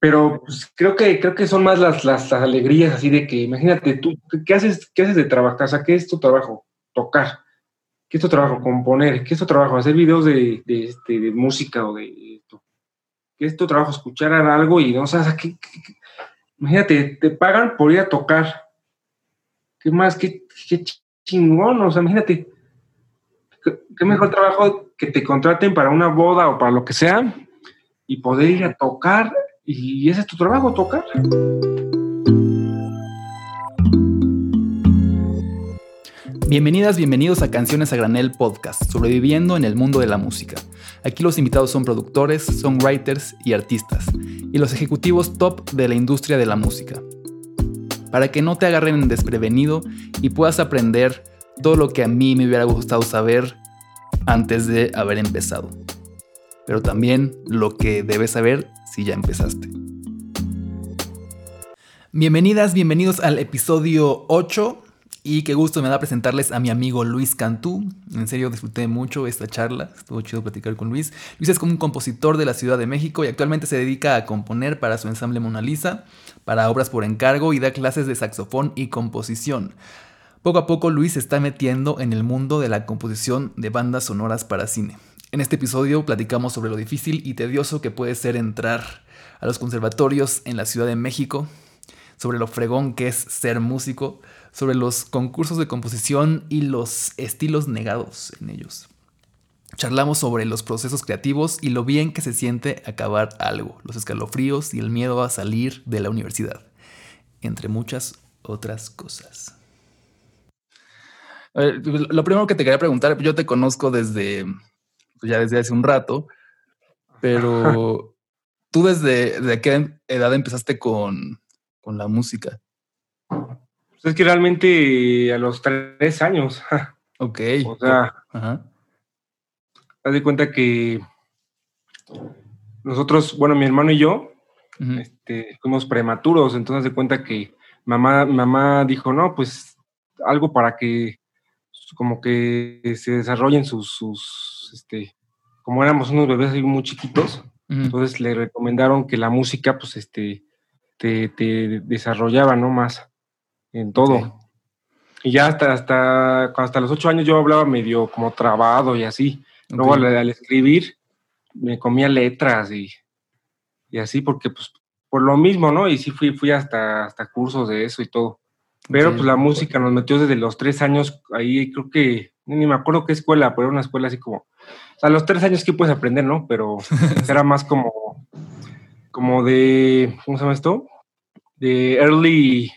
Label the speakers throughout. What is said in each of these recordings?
Speaker 1: Pero pues, creo que creo que son más las, las, alegrías así de que, imagínate, tú, ¿qué haces, qué haces de trabajar? O sea, ¿qué es tu trabajo? Tocar. ¿Qué es tu trabajo? Componer. ¿Qué es tu trabajo? Hacer videos de, de, este, música o de esto. ¿Qué es tu trabajo? Escuchar algo y no sabes, ¿qué, imagínate, te pagan por ir a tocar. ¿Qué más? ¿Qué, qué chingón? O sea, imagínate, qué mejor trabajo que te contraten para una boda o para lo que sea y poder ir a tocar y ese es tu trabajo, tocar.
Speaker 2: Bienvenidas, bienvenidos a Canciones a Granel Podcast, sobreviviendo en el mundo de la música. Aquí los invitados son productores, songwriters y artistas, y los ejecutivos top de la industria de la música. Para que no te agarren desprevenido y puedas aprender todo lo que a mí me hubiera gustado saber antes de haber empezado. Pero también lo que debes saber si ya empezaste. Bienvenidas, bienvenidos al episodio 8 y qué gusto me da presentarles a mi amigo Luis Cantú. En serio disfruté mucho esta charla, estuvo chido platicar con Luis. Luis es como un compositor de la Ciudad de México y actualmente se dedica a componer para su ensamble Mona Lisa, para obras por encargo y da clases de saxofón y composición. Poco a poco Luis se está metiendo en el mundo de la composición de bandas sonoras para cine. En este episodio platicamos sobre lo difícil y tedioso que puede ser entrar a los conservatorios en la Ciudad de México, sobre lo fregón que es ser músico, sobre los concursos de composición y los estilos negados en ellos. Charlamos sobre los procesos creativos y lo bien que se siente acabar algo, los escalofríos y el miedo a salir de la universidad, entre muchas otras cosas. lo primero que te quería preguntar, yo te conozco desde pues, ya desde hace un rato, pero tú desde qué edad empezaste con, la música?
Speaker 1: Pues es que realmente a los tres años.
Speaker 2: Ok.
Speaker 1: O sea, Ajá. haz de cuenta que nosotros, bueno, mi hermano y yo, este, fuimos prematuros, entonces de cuenta que mamá, mamá dijo, no, pues algo para que como que se desarrollen sus, sus este, como éramos unos bebés muy chiquitos, entonces le recomendaron que la música, pues, este, te, desarrollaba, ¿no? Más en todo. Y ya hasta, hasta, hasta los ocho años yo hablaba medio como trabado y así. Luego al, escribir me comía letras y, y así, porque pues por lo mismo, ¿no? Y sí fui, fui hasta, hasta cursos de eso y todo. Pero pues la música nos metió desde los tres años, ahí creo que, ni me acuerdo qué escuela, pero era una escuela así como, o sea, a los tres años que puedes aprender, ¿no? Pero era más como, como de, ¿cómo se llama esto? De early,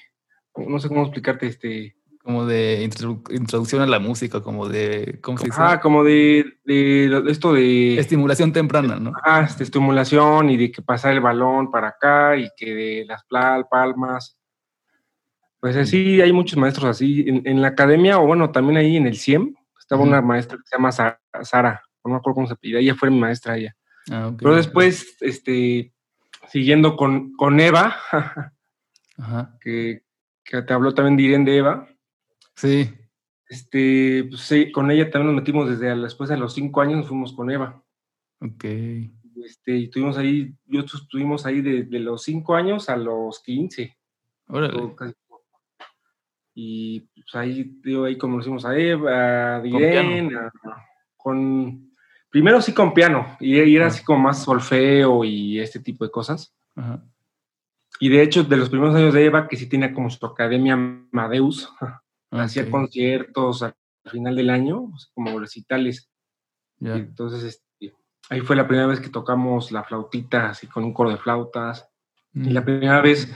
Speaker 1: no sé cómo explicarte, este...
Speaker 2: Como de introducción a la música, como de, ¿cómo se dice?
Speaker 1: Ah, como de, de, esto de...
Speaker 2: Estimulación temprana, ¿no?
Speaker 1: Ah, de estimulación y de que pasar el balón para acá y que de las palmas pues así, hay muchos maestros así. En, la academia, o bueno, también ahí en el CIEM, estaba una maestra que se llama Sara, no me acuerdo cómo se pide, ella fue mi maestra ella. Ah, Pero después, este, siguiendo con, con Eva, Que, te habló también de Irene de Eva.
Speaker 2: Sí.
Speaker 1: Este, pues sí, con ella también nos metimos desde después de los cinco años, nos fuimos con Eva.
Speaker 2: Ok.
Speaker 1: Este, y estuvimos ahí, yo estuvimos ahí de, los cinco años a los quince.
Speaker 2: Órale.
Speaker 1: Y pues ahí, digo, ahí conocimos a Eva, a Diren, con, primero sí con piano, y, era así como más solfeo y este tipo de cosas. Y de hecho, de los primeros años de Eva, que sí tenía como su academia Madeus, hacía conciertos al final del año, como recitales. entonces, este, ahí fue la primera vez que tocamos la flautita, así con un coro de flautas. Y la mm. primera vez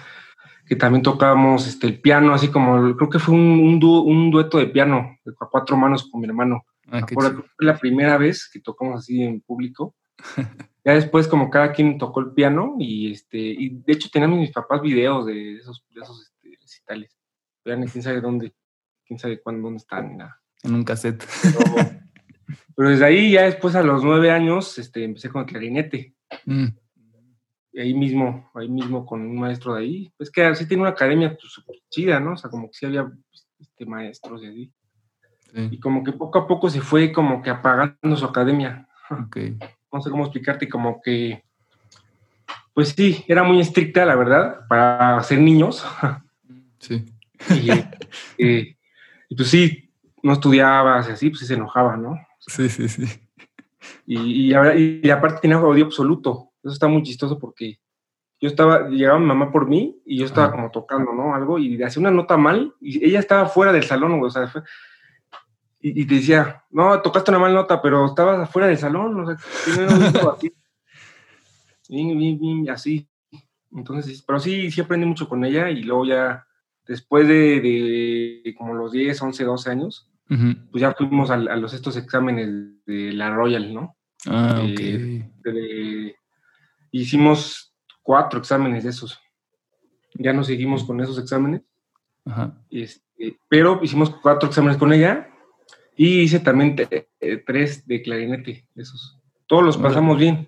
Speaker 1: que también tocábamos este, el piano, así como, creo que fue un, un, dueto de piano, a cuatro manos con mi hermano. Ah, fue la primera vez que tocamos así en público. ya después como cada quien tocó el piano y este y de hecho teníamos mis papás videos de esos, de esos este, recitales. Vean, quién sabe dónde, quién sabe cuándo, dónde están. Nada.
Speaker 2: En un cassette.
Speaker 1: Pero, desde ahí ya después a los nueve años este, empecé con el clarinete. Mm ahí mismo, ahí mismo con un maestro de ahí. Pues que sí tiene una academia pues, chida, ¿no? O sea, como que sí había este, maestros y así. Y como que poco a poco se fue como que apagando su academia.
Speaker 2: Okay.
Speaker 1: No sé cómo explicarte, como que pues sí, era muy estricta, la verdad, para ser niños.
Speaker 2: Sí.
Speaker 1: Eh, y, pues sí, no estudiabas y así, pues sí se enojaba, ¿no?
Speaker 2: Sí, sí, sí.
Speaker 1: Y, y, aparte tenía odio absoluto. Eso está muy chistoso porque yo estaba, llegaba mi mamá por mí y yo estaba como tocando, ¿no? Algo y hacía una nota mal y ella estaba fuera del salón, o sea, y, te decía, no, tocaste una mal nota, pero estabas afuera del salón, o sea, así. Bien, bien, bien, así. Entonces, pero sí, sí aprendí mucho con ella y luego ya, después de, como los 10, 11, 12 años, pues ya fuimos a, los estos exámenes de la Royal, ¿no?
Speaker 2: Ah, ok.
Speaker 1: Hicimos cuatro exámenes de esos. Ya nos seguimos con esos exámenes.
Speaker 2: Ajá.
Speaker 1: Este, pero hicimos cuatro exámenes con ella y hice también eh, tres de clarinete, esos. Todos los pasamos bien,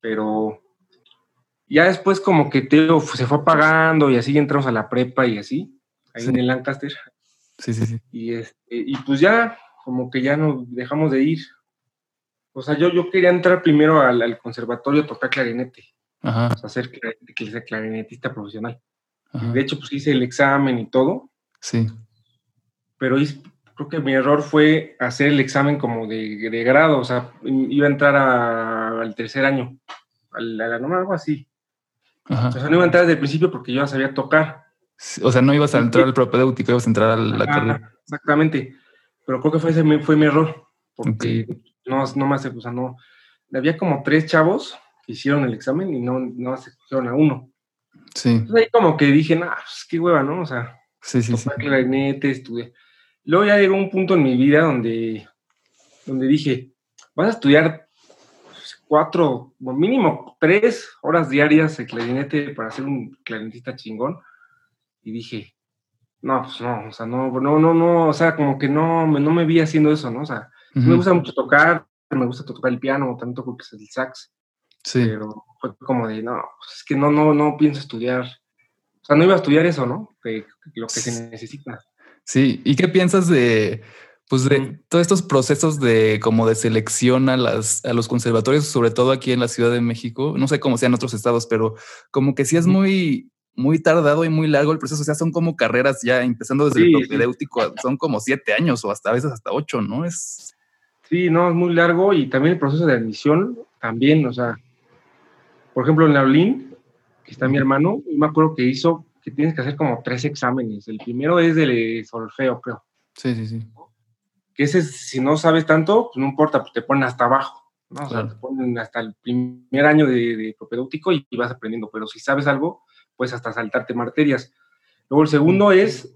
Speaker 1: pero ya después como que Teo se fue apagando y así entramos a la prepa y así, ahí en el Lancaster.
Speaker 2: Sí, sí, sí.
Speaker 1: Y, este, y pues ya, como que ya nos dejamos de ir. O sea, yo, yo quería entrar primero al, conservatorio a tocar clarinete.
Speaker 2: Ajá.
Speaker 1: O sea, ser clarinetista profesional. De hecho, pues hice el examen y todo.
Speaker 2: Sí.
Speaker 1: Pero creo que mi error fue hacer el examen como de, grado. O sea, iba a entrar al tercer año. A la, no, algo así. O sea, no iba a entrar desde el principio porque yo ya sabía tocar.
Speaker 2: O sea, no ibas a entrar al propedéutico, ibas a entrar a la carrera.
Speaker 1: Exactamente. Pero creo que fue, ese fue mi error. Porque no, no me hace, o sea, no. Había como tres chavos que hicieron el examen y no, no se escogieron a uno.
Speaker 2: Sí.
Speaker 1: Entonces ahí como que dije, nah, pues qué hueva, ¿no? O sea,
Speaker 2: sí, sí, sí.
Speaker 1: clarinete, estudié. Luego ya llegó un punto en mi vida donde, donde dije, vas a estudiar cuatro, mínimo tres horas diarias de clarinete para ser un clarinetista chingón. Y dije, no, pues no, o sea, no, no, no, no, o sea, como que no, no me vi haciendo eso, ¿no? O sea, me gusta mucho tocar, me gusta tocar el piano, tanto toco que es el sax.
Speaker 2: Sí.
Speaker 1: Pero fue como de, no, pues es que no, no, no pienso estudiar. O sea, no iba a estudiar eso, ¿no? lo que se necesita.
Speaker 2: Sí, ¿y qué piensas de, pues de todos estos procesos de como de selección a las a los conservatorios, sobre todo aquí en la Ciudad de México, no sé cómo sea en otros estados, pero como que sí es muy muy tardado y muy largo el proceso, o sea, son como carreras ya empezando desde el propedéutico, son como siete años o hasta a veces hasta ocho, ¿no? Es
Speaker 1: Sí, no, es muy largo y también el proceso de admisión también, o sea, por ejemplo, en la Olin, que está mi hermano, me acuerdo que hizo que tienes que hacer como tres exámenes. El primero es del solfeo, creo.
Speaker 2: Sí, sí, sí
Speaker 1: que ese, si no sabes tanto, pues no importa, pues te ponen hasta abajo, ¿no? O sea, te ponen hasta el primer año de, de propedéutico y, vas aprendiendo, pero si sabes algo, puedes hasta saltarte materias. Luego el segundo es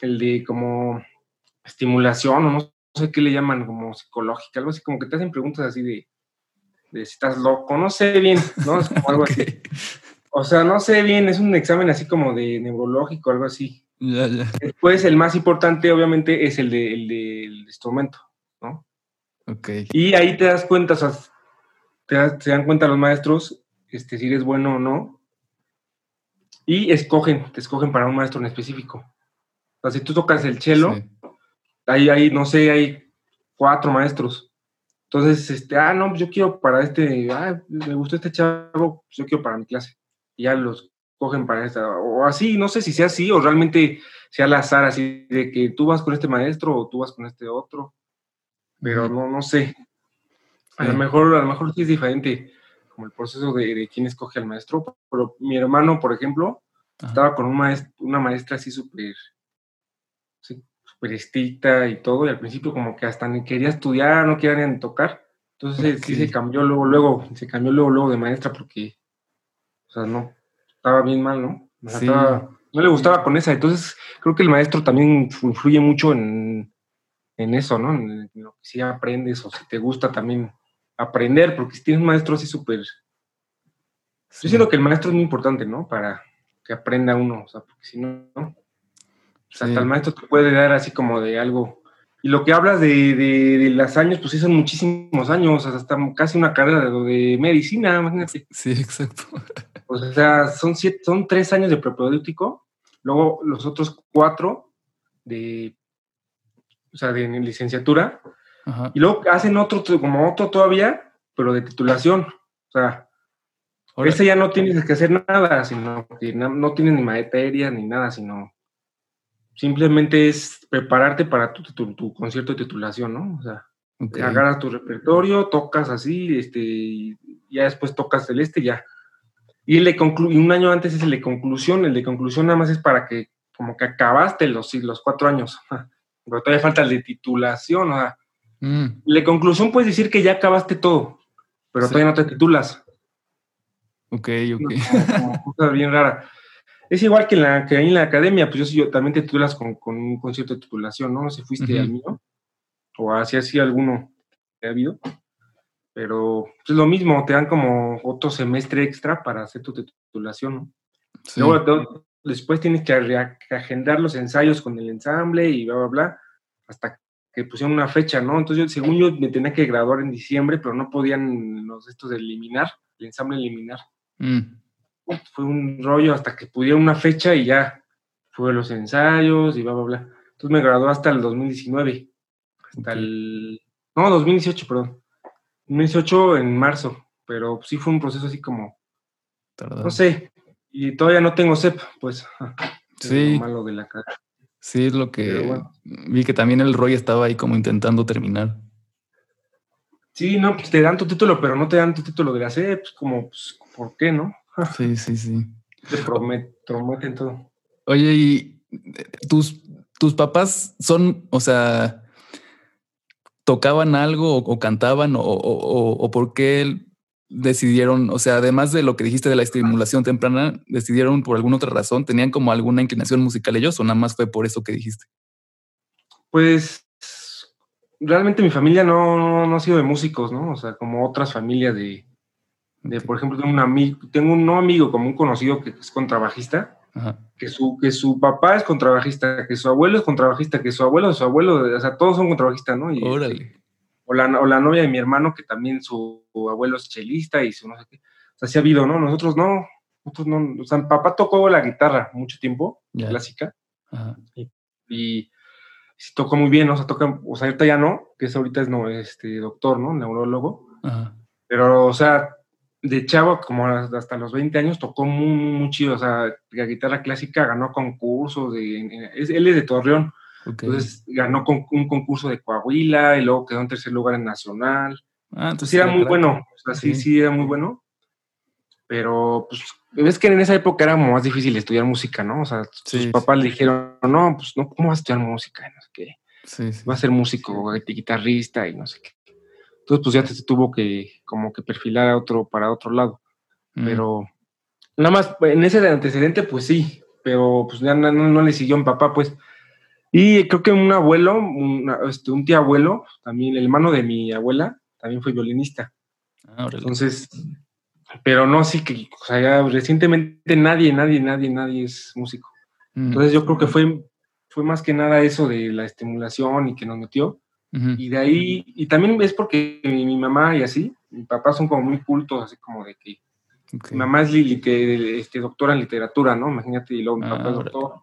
Speaker 1: el de como estimulación, o no sé qué le llaman, como psicológica, algo así, como que te hacen preguntas así de, de si estás loco, no sé bien, ¿no? Es como algo así. O sea, no sé bien, es un examen así como de neurológico, algo así. Después, el más importante, obviamente, es el, de, el del instrumento, ¿no?
Speaker 2: Ok.
Speaker 1: Y ahí te das cuenta, o sea, te, se dan cuenta los maestros este, si eres bueno o no. Y escogen, te escogen para un maestro en específico. O sea, si tú tocas el cello, ahí hay, no sé, hay cuatro maestros. Entonces, este, ah, no, pues yo quiero para este, ah, me gustó este chavo, pues yo quiero para mi clase. Y ya los cogen para esta, o así, no sé si sea así o realmente sea al azar, así de que tú vas con este maestro o tú vas con este otro, pero no, no sé. A lo mejor, a lo mejor sí es diferente como el proceso de, quién escoge al maestro, pero mi hermano, por ejemplo, estaba con un una maestra así súper súper estricta y todo, y al principio como que hasta ni quería estudiar, no quería ni tocar, entonces sí se cambió luego, luego, se cambió luego, luego de maestra porque, o sea, no, estaba bien mal, ¿no? no le gustaba con esa. Entonces, creo que el maestro también influye mucho en, eso, ¿no? En, lo que si aprendes o si te gusta también aprender, porque si tienes un maestro así súper... Yo siento que el maestro es muy importante, ¿no? Para que aprenda uno, o sea, porque si no, ¿no? O sea, hasta el maestro te puede dar así como de algo. Y lo que hablas de, de, los años, pues sí son muchísimos años, hasta casi una carrera de, de medicina, imagínate.
Speaker 2: Sí, exacto.
Speaker 1: O sea, son, siete, son tres años de propedéutico, luego los otros cuatro de, o sea, de licenciatura, y luego hacen otro, como otro todavía, pero de titulación. O sea, Ese ya no tienes que hacer nada, sino que no, no tienes ni materia ni nada, sino simplemente es prepararte para tu, tu, concierto de titulación, ¿no? O sea, agarras tu repertorio, tocas así, este, y ya después tocas el este, ya. Y, le y un año antes es el de conclusión, el de conclusión nada más es para que como que acabaste los, los cuatro años, pero todavía falta el de titulación, o sea, mm. el de conclusión puedes decir que ya acabaste todo, pero todavía no te titulas.
Speaker 2: Ok, ok.
Speaker 1: Cosa bien rara. Es igual que, en la, que en la academia, pues yo, yo también te titulas con, con, un concierto de titulación, ¿no? No sé si fuiste al mío, o así así alguno que ha habido. Pero pues, es lo mismo, te dan como otro semestre extra para hacer tu titulación, ¿no? Luego, después tienes que agendar los ensayos con el ensamble y bla, bla, bla, hasta que pusieron una fecha, ¿no? Entonces, yo, según yo, me tenía que graduar en diciembre, pero no podían los estos de eliminar, el ensamble eliminar. Mm. Fue un rollo hasta que pudiera una fecha y ya fue los ensayos y bla, bla, bla. Entonces me graduó hasta el 2019, hasta el... No, 2018, perdón. 2018 en marzo, pero sí fue un proceso así como, no sé, y todavía no tengo CEP, pues.
Speaker 2: Sí. Lo malo de la cara. Sí, es lo que vi que también el Roy estaba ahí como intentando terminar.
Speaker 1: Sí, no, pues te dan tu título, pero no te dan tu título de la CEP, pues como, pues, ¿por qué, no?
Speaker 2: Sí, sí, sí.
Speaker 1: Te prometen todo.
Speaker 2: Oye, ¿y tus, tus papás son, o sea, tocaban algo o, cantaban o, por qué decidieron, o sea, además de lo que dijiste de la estimulación temprana, decidieron por alguna otra razón, tenían como alguna inclinación musical ellos o nada más fue por eso que dijiste?
Speaker 1: Pues realmente mi familia no, no, ha sido de músicos, ¿no? O sea, como otras familias de, de por ejemplo, tengo un amigo, tengo un no amigo, como un conocido que es contrabajista, que su, que su papá es contrabajista, que su abuelo es contrabajista, que su abuelo su abuelo, o sea, todos son contrabajistas, ¿no? Y,
Speaker 2: Órale.
Speaker 1: O la, o la, novia de mi hermano, que también su, abuelo es chelista y su no sé qué. O sea, sí ha habido, ¿no? Nosotros no, nosotros no, o sea, mi papá tocó la guitarra mucho tiempo, clásica, y, y tocó muy bien, ¿no? O sea, toca, o sea, ahorita ya no, que es ahorita es no, este, doctor, ¿no? Neurólogo. Pero, o sea, de chavo, como hasta los 20 años, tocó muy, muy, chido. O sea, la guitarra clásica ganó concursos. De, él es de Torreón. Entonces ganó con, un concurso de Coahuila y luego quedó en tercer lugar en Nacional. Ah, entonces sí era muy bueno. O sea, sí, sí, era muy bueno. Pero, pues, ves que en esa época era más difícil estudiar música, ¿no? O sea, sus papás le dijeron, no, pues, no, ¿cómo vas a estudiar música? No sé qué. Sí, Va a ser músico, guitarrista y no sé qué. Entonces, pues ya te tuvo que como que perfilar a otro para otro lado. Mm. Pero nada más, en ese antecedente, pues sí, pero pues ya no, le siguió a mi papá, pues. Y creo que un abuelo, este, un tío abuelo, también el hermano de mi abuela, también fue violinista. Ah, Entonces, pero no, sí que, o sea, ya recientemente nadie, nadie, nadie, nadie es músico. Mm. Entonces yo creo que fue, fue más que nada eso de la estimulación y que nos metió. Y de ahí, y también es porque mi, mamá y así, mi papá son como muy cultos, así como de que mi mamá es Lili, que este, doctora en literatura, ¿no? Imagínate, y luego mi papá es ah, doctor.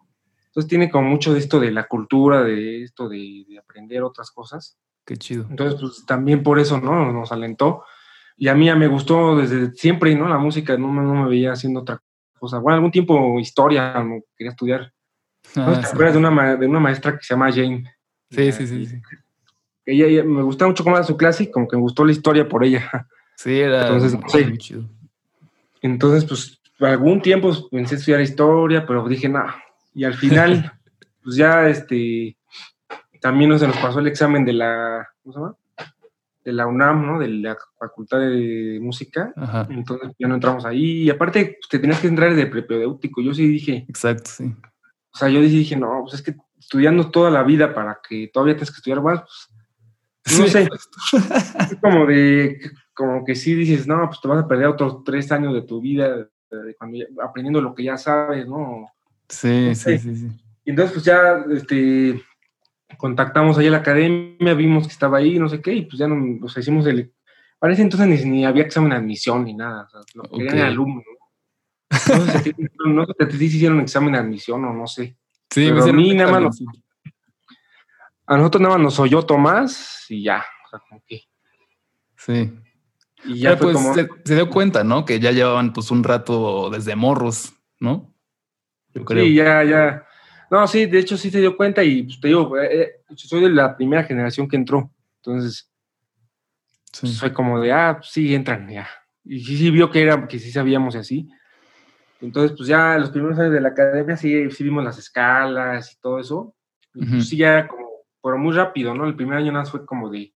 Speaker 1: Entonces tiene como mucho de esto de la cultura, de esto de, aprender otras cosas.
Speaker 2: Qué chido.
Speaker 1: Entonces, pues también por eso, ¿no? Nos alentó. Y a mí ya me gustó desde siempre, ¿no? La música, no, no me veía haciendo otra cosa. Bueno, algún tiempo historia, quería estudiar. Ah, ¿Te acuerdas de una, de una maestra que se llama Jane?
Speaker 2: Sí, sí, sí, sí
Speaker 1: ella, me gustaba mucho cómo era su clase y como que me gustó la historia por ella.
Speaker 2: Sí, era Entonces, muy chido.
Speaker 1: Entonces, pues, algún tiempo pensé estudiar historia, pero dije, no. Y al final, pues ya, este, también se nos pasó el examen de la, ¿cómo se llama? De la UNAM, ¿no? De la Facultad de Música. Entonces ya no entramos ahí. Y aparte, pues, te tenías que entrar de prepedéutico. Yo sí dije.
Speaker 2: Exacto, sí.
Speaker 1: O sea, yo dije, no, pues es que estudiando toda la vida para que todavía tengas que estudiar más, pues no sé, es como de, como que sí dices, no, pues te vas a perder otros tres años de tu vida aprendiendo lo que ya sabes, ¿no?
Speaker 2: Sí, sí, sí, sí.
Speaker 1: Y entonces pues ya, este, contactamos ahí a la academia, vimos que estaba ahí, no sé qué, y pues ya nos, o sea, hicimos el, parece entonces ni, ni, había examen de admisión ni nada, o sea, lo que okay. alumnos, ¿no? No sé, no sé si hicieron examen de admisión o no sé.
Speaker 2: Sí, Pero a mí nada más
Speaker 1: a nosotros nada más nos oyó Tomás y ya. O sea, como que...
Speaker 2: Sí. Y ya fue pues, como... se, dio cuenta, ¿no? Que ya llevaban pues un rato desde morros, ¿no?
Speaker 1: Yo creo. Sí, ya, ya. No, sí, de hecho sí se dio cuenta y pues, te digo, eh, eh, soy de la primera generación que entró. Entonces, pues, fue como de, ah, pues, sí, entran, ya. Y sí, sí vio que era, que sí sabíamos así. Entonces, pues ya los primeros años de la academia sí, sí vimos las escalas y todo eso. Y pues sí, ya como, pero muy rápido, ¿no? El primer año nada fue como de,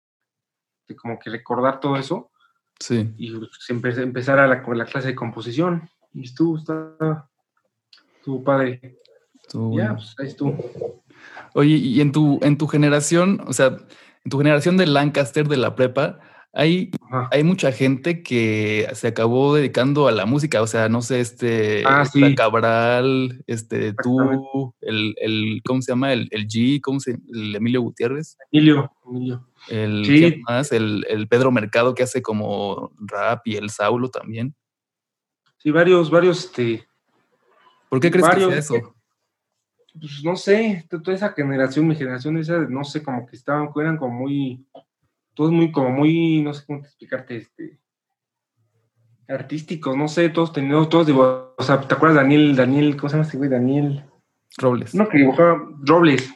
Speaker 1: de como que recordar todo eso.
Speaker 2: Sí.
Speaker 1: Y pues, empezar a la, la clase de composición. Y estuvo, estuvo padre. ya, pues ahí estuvo.
Speaker 2: Oye, y en tu, en tu generación, o sea, en tu generación de Lancaster de la prepa, hay, hay mucha gente que se acabó dedicando a la música, o sea, no sé, este ah, Cabral, este tú, el, el, ¿cómo se llama? El, el G, ¿cómo se el Emilio Gutiérrez?
Speaker 1: Emilio, Emilio.
Speaker 2: El, ¿qué más? El, el, Pedro Mercado que hace como rap y el Saulo también.
Speaker 1: Sí, varios, varios, este.
Speaker 2: ¿Por qué crees que es eso?
Speaker 1: Pues no sé, toda esa generación, mi generación, esa, no sé, como que estaban, eran como muy todos muy, como muy, no sé cómo explicarte, este, artísticos, no sé, todos teníamos, todos o sea, ¿te acuerdas Daniel, Daniel, ¿cómo se llama este güey? Daniel
Speaker 2: Robles.
Speaker 1: No, que dibujaba Robles,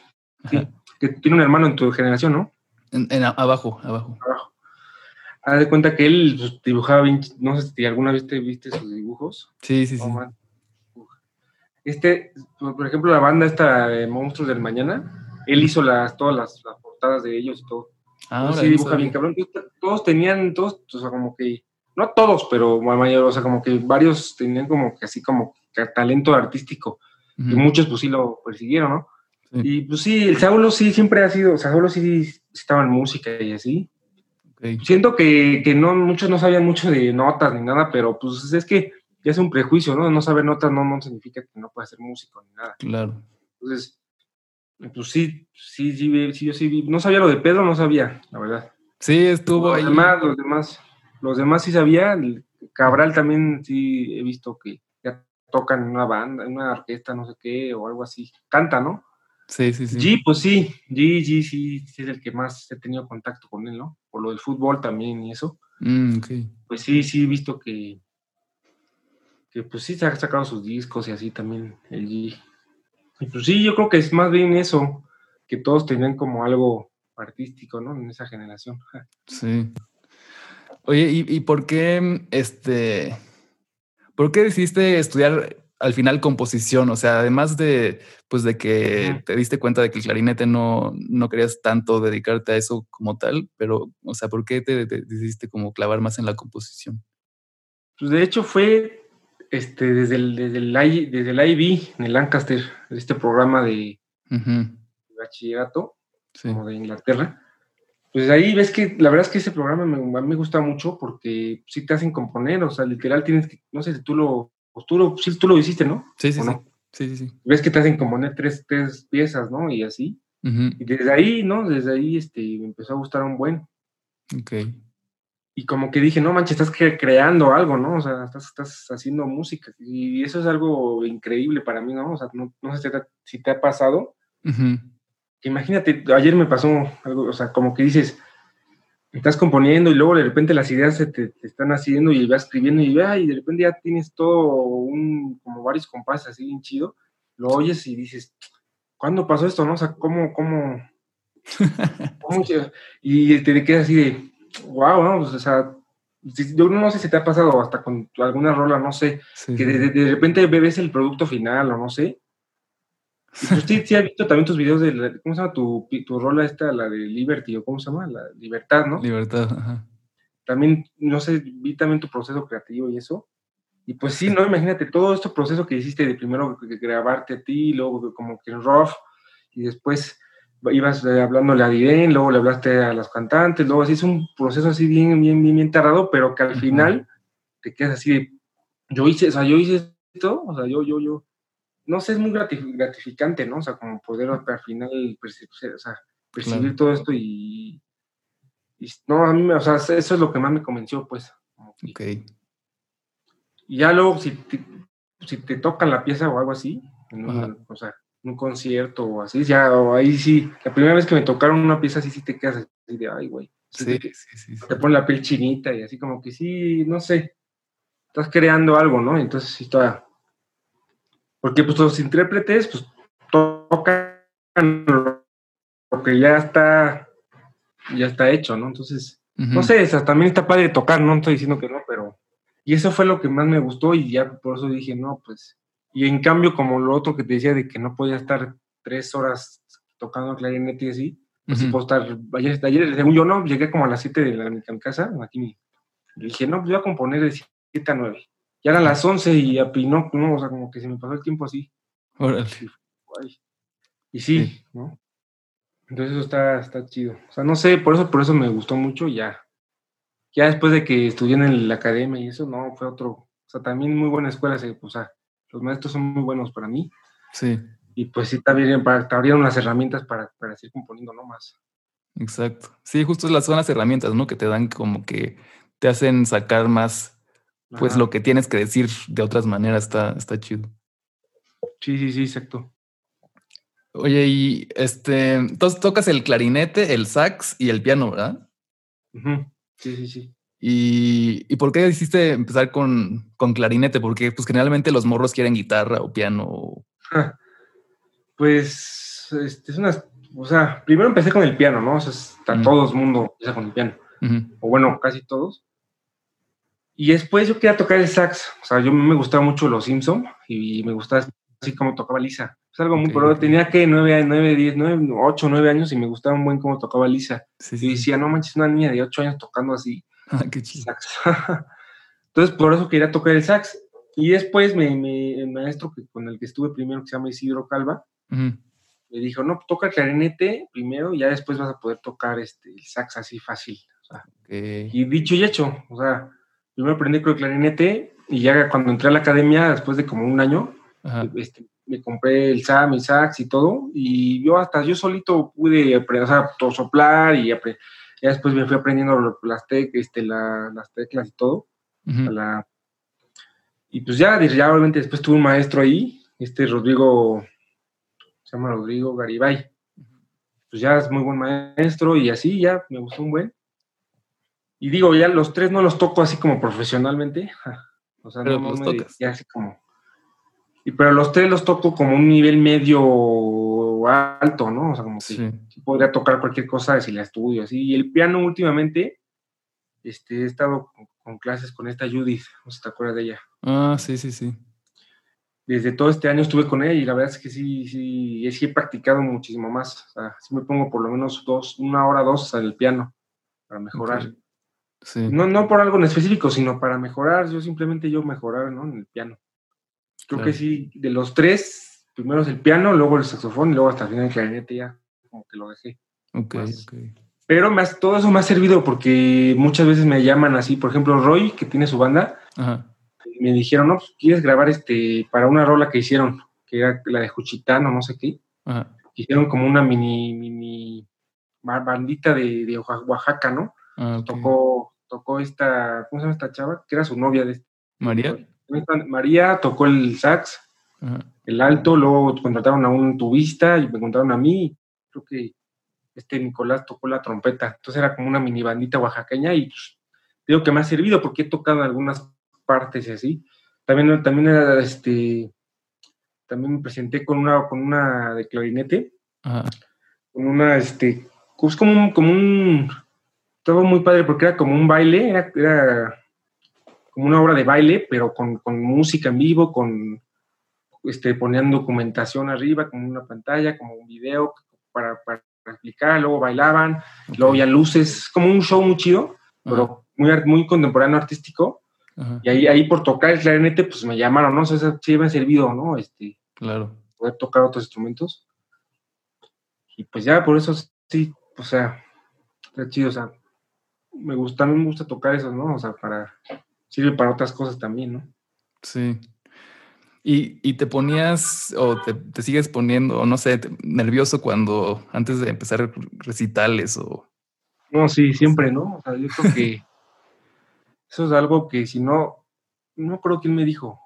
Speaker 1: sí, que tiene un hermano en tu generación, ¿no?
Speaker 2: En, abajo, abajo. Abajo.
Speaker 1: Haz de cuenta que él pues, dibujaba bien, no sé si alguna vez te viste sus dibujos.
Speaker 2: Sí, sí, sí.
Speaker 1: Este, por ejemplo, la banda esta de Monstruos del Mañana, él hizo las, todas las, las portadas de ellos y todo. Ah, sí, dibuja bien, cabrón. Todos tenían, todos, o sea, como que, no todos, pero mayor, o sea, como que varios tenían como que así como talento artístico. Y muchos pues sí lo persiguieron, ¿no? Y pues sí, el Saulo sí siempre ha sido, o sea, Saulo sí estaba en música y así. Siento que, que, no, muchos no sabían mucho de notas ni nada, pero pues es que ya es un prejuicio, ¿no? No saber notas no, no significa que no pueda ser músico ni nada.
Speaker 2: Claro.
Speaker 1: Entonces, pues sí, sí, sí, sí, yo sí vi. No sabía lo de Pedro, no sabía, la verdad.
Speaker 2: Sí, estuvo
Speaker 1: los
Speaker 2: ahí.
Speaker 1: Demás, los demás, los demás sí sabía. Cabral también sí he visto que ya tocan en una banda, en una orquesta, no sé qué, o algo así. Canta, ¿no?
Speaker 2: Sí, sí, sí.
Speaker 1: G, pues sí, G, G sí, sí es el que más he tenido contacto con él, ¿no? Por lo del fútbol también y eso.
Speaker 2: Mm,
Speaker 1: Pues sí, sí he visto que, que pues sí se ha sacado sus discos y así también el G. Pues sí, yo creo que es más bien eso, que todos tenían como algo artístico, ¿no? En esa generación.
Speaker 2: Sí. Oye, ¿y, por qué este por qué decidiste estudiar al final composición? O sea, además de pues de que te diste cuenta de que el clarinete no, no querías tanto dedicarte a eso como tal, pero, o sea, ¿por qué te, te decidiste como clavar más en la composición?
Speaker 1: Pues de hecho fue este, desde el, desde el, desde el IB en el Lancaster, este programa de bachillerato, como de Inglaterra, pues ahí ves que la verdad es que ese programa me, me gusta mucho porque sí te hacen componer, o sea, literal tienes que, no sé si tú lo, pues tú lo, tú lo hiciste, ¿no?
Speaker 2: Sí, sí, sí. sí, sí,
Speaker 1: Ves que te hacen componer tres, tres piezas, ¿no? Y así. Y desde ahí, ¿no? Desde ahí este, me empezó a gustar un buen.
Speaker 2: Ok
Speaker 1: y como que dije, no manches, estás creando algo, ¿no? O sea, estás, estás haciendo música. Y eso es algo increíble para mí, ¿no? O sea, no, no sé si te, ha pasado. Imagínate, ayer me pasó algo, o sea, como que dices, estás componiendo y luego de repente las ideas se te, están haciendo y vas escribiendo y, y de repente ya tienes todo un, como varios compases así bien chido, lo oyes y dices, ¿cuándo pasó esto, no? O sea, ¿cómo, cómo, cómo y te quedas así de, wow, ¿no? Pues, o sea, yo no sé si te ha pasado hasta con alguna rola, no sé, que de, repente ves el producto final o no sé. Pues sí, sí, he visto también tus videos de, ¿cómo se llama tu, tu rola esta, la de Liberty o cómo se llama? La Libertad, ¿no?
Speaker 2: Libertad, ajá.
Speaker 1: También, no sé, vi también tu proceso creativo y eso. Y pues sí, ¿no? Imagínate todo este proceso que hiciste de primero grabarte a ti, luego como que en rough, y después ibas eh, hablándole a Diren, luego le hablaste a las cantantes, luego así es un proceso así bien, bien, bien, bien tardado, pero que al final te quedas así de, yo hice, o sea, yo hice esto, o sea, yo, yo, yo, no sé, es muy gratificante, ¿no? O sea, como poder al final percibir, o sea, percibir todo esto y, no, a mí, o sea, eso es lo que más me convenció, pues.
Speaker 2: Ok.
Speaker 1: Y ya luego, si te, si te tocan la pieza o algo así, o sea, un concierto o así, ya, o ahí sí, la primera vez que me tocaron una pieza así, sí te quedas así de, ay, güey. Sí, sí, sí, Te pone la piel chinita y así como que sí, no sé, estás creando algo, ¿no? Entonces sí, toda... Porque pues los intérpretes pues tocan lo que ya está, ya está hecho, ¿no? Entonces, no sé, también está padre tocar, no estoy diciendo que no, pero... Y eso fue lo que más me gustó y ya por eso dije, no, pues... Y en cambio, como lo otro que te decía de que no podía estar tres horas tocando clarinete y así, pues sí puedo estar, ayer, ayer, según yo no, llegué como a las 7 de la, mi casa, aquí dije, no, pues voy a componer de 7 a 9. Ya eran las 11 y apinó, no, o sea, como que se me pasó el tiempo así. Órale. Y sí, ¿no? Entonces eso está, está chido. O sea, no sé, por eso, por eso me gustó mucho ya. Ya después de que estudié en la academia y eso, no, fue otro, o sea, también muy buena escuela, o sea, los maestros son muy buenos para mí. Sí y pues sí también para, te abrieron las herramientas para, para seguir componiendo, ¿no? Más.
Speaker 2: Exacto. Sí, justo son las herramientas, ¿no? Que te dan como que te hacen sacar más, pues lo que tienes que decir de otras maneras, está, está chido.
Speaker 1: Sí, sí, sí, exacto.
Speaker 2: Oye, y este, entonces tocas el clarinete, el sax y el piano, ¿verdad?
Speaker 1: Sí, sí, sí.
Speaker 2: ¿Y, ¿Y, por qué decidiste empezar con, con, clarinete? Porque pues generalmente los morros quieren guitarra o piano.
Speaker 1: Pues, este, es una, o sea, primero empecé con el piano, ¿no? O sea, todo el mundo empieza con el piano, o bueno, casi todos. Y después yo quería tocar el sax, o sea, yo me gustaba mucho los Simpson y me gustaba así como tocaba Lisa. Es algo muy, pero tenía que 9, 9, 10, 9, 8, 9 años y me gustaba un buen cómo tocaba Lisa. y decía, no manches, una niña de 8 años tocando así.
Speaker 2: Ah, qué chido.
Speaker 1: Entonces, por eso quería tocar el sax. Y después me, me, el maestro que, con el que estuve primero, que se llama Isidro Calva, me dijo, no, toca el clarinete primero y ya después vas a poder tocar este, el sax así fácil. Y dicho y hecho, o sea, primero aprendí con el clarinete y ya cuando entré a la academia, después de como un año, este, me compré el sax, mi sax y todo, y yo hasta yo solito pude aprender, o sea, soplar y ya después me fui aprendiendo las, este, las teclas y todo. y pues ya, ya obviamente después tuve un maestro ahí, este Rodrigo se llama Rodrigo Garibay. Pues ya es muy buen maestro y así ya me gustó un buen. Y digo, ya los tres no los toco así como profesionalmente. O sea, no, los ya así como. Y, pero los tres los toco como un nivel medio alto, ¿no? O sea, como que podría tocar cualquier cosa si la estudio, así. Y el piano últimamente, este, he estado con, con clases con esta Judith, no sé si te acuerdas de ella.
Speaker 2: Ah, sí, sí, sí
Speaker 1: desde todo este año estuve con ella y la verdad es que sí, sí, sí he practicado muchísimo más. O sea, sí me pongo por lo menos dos, una hora, dos al piano para mejorar. No, no por algo en específico, sino para mejorar, yo simplemente yo mejorar, ¿no? En el piano. Creo que sí, de los tres, primero es el piano, luego el saxofón y luego hasta el final el clarinete ya, como que lo dejé.
Speaker 2: Ok,
Speaker 1: Pero más, todo eso me ha servido porque muchas veces me llaman así, por ejemplo, Roy, que tiene su banda, Ajá me dijeron, no, pues quieres grabar este para una rola que hicieron, que era la de Juchitán o no sé qué. Hicieron como una mini, mini bandita de, de Oaxaca, ¿no? Ah, tocó, tocó esta, ¿cómo se llama esta chava? Que era su novia de este.
Speaker 2: María.
Speaker 1: María tocó el sax, el alto, luego contrataron a un tubista y me encontraron a mí. Creo que este Nicolás tocó la trompeta. Entonces era como una mini bandita oaxaqueña y pues, digo que me ha servido porque he tocado algunas partes y así. También, también era, este, también me presenté con una, con una de clarinete, con una, este, pues como un, como un, todo muy padre porque era como un baile, era, como una obra de baile, pero con, con, música en vivo, con, este, ponían documentación arriba, como una pantalla, como un video para, para explicar, luego bailaban, luego ya luces, como un show muy chido, pero muy, muy contemporáneo artístico, y ahí, ahí por tocar el clarinete, pues me llamaron, ¿no? O sea, sí me ha servido, ¿no? Este,
Speaker 2: claro.
Speaker 1: Poder tocar otros instrumentos. Y pues ya, por eso sí, o sea, está chido, o sea, me gusta, a mí me gusta tocar eso, ¿no? O sea, para, sirve para otras cosas también, ¿no?
Speaker 2: Sí. Y, y te ponías, o te, te, sigues poniendo, o no sé, nervioso cuando, antes de empezar recitales o...
Speaker 1: No, sí, siempre, ¿no? O sea, yo creo que eso es algo que si no, no creo quién me dijo.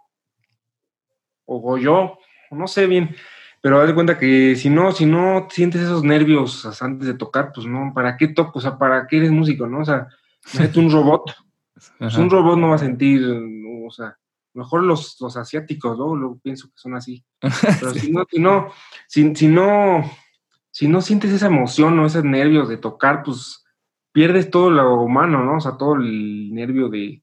Speaker 1: O yo, no sé bien. Pero haz de cuenta que si no, si no sientes esos nervios antes de tocar, pues no, ¿para qué toco? O sea, ¿para qué eres músico, no? O sea, un robot. Pues un robot no va a sentir, o sea, mejor los, los asiáticos, ¿no? Lo pienso que son así. Pero si no, si no, si, si no, si no sientes esa emoción o esos nervios de tocar, pues pierdes todo lo humano, ¿no? O sea, todo el nervio de...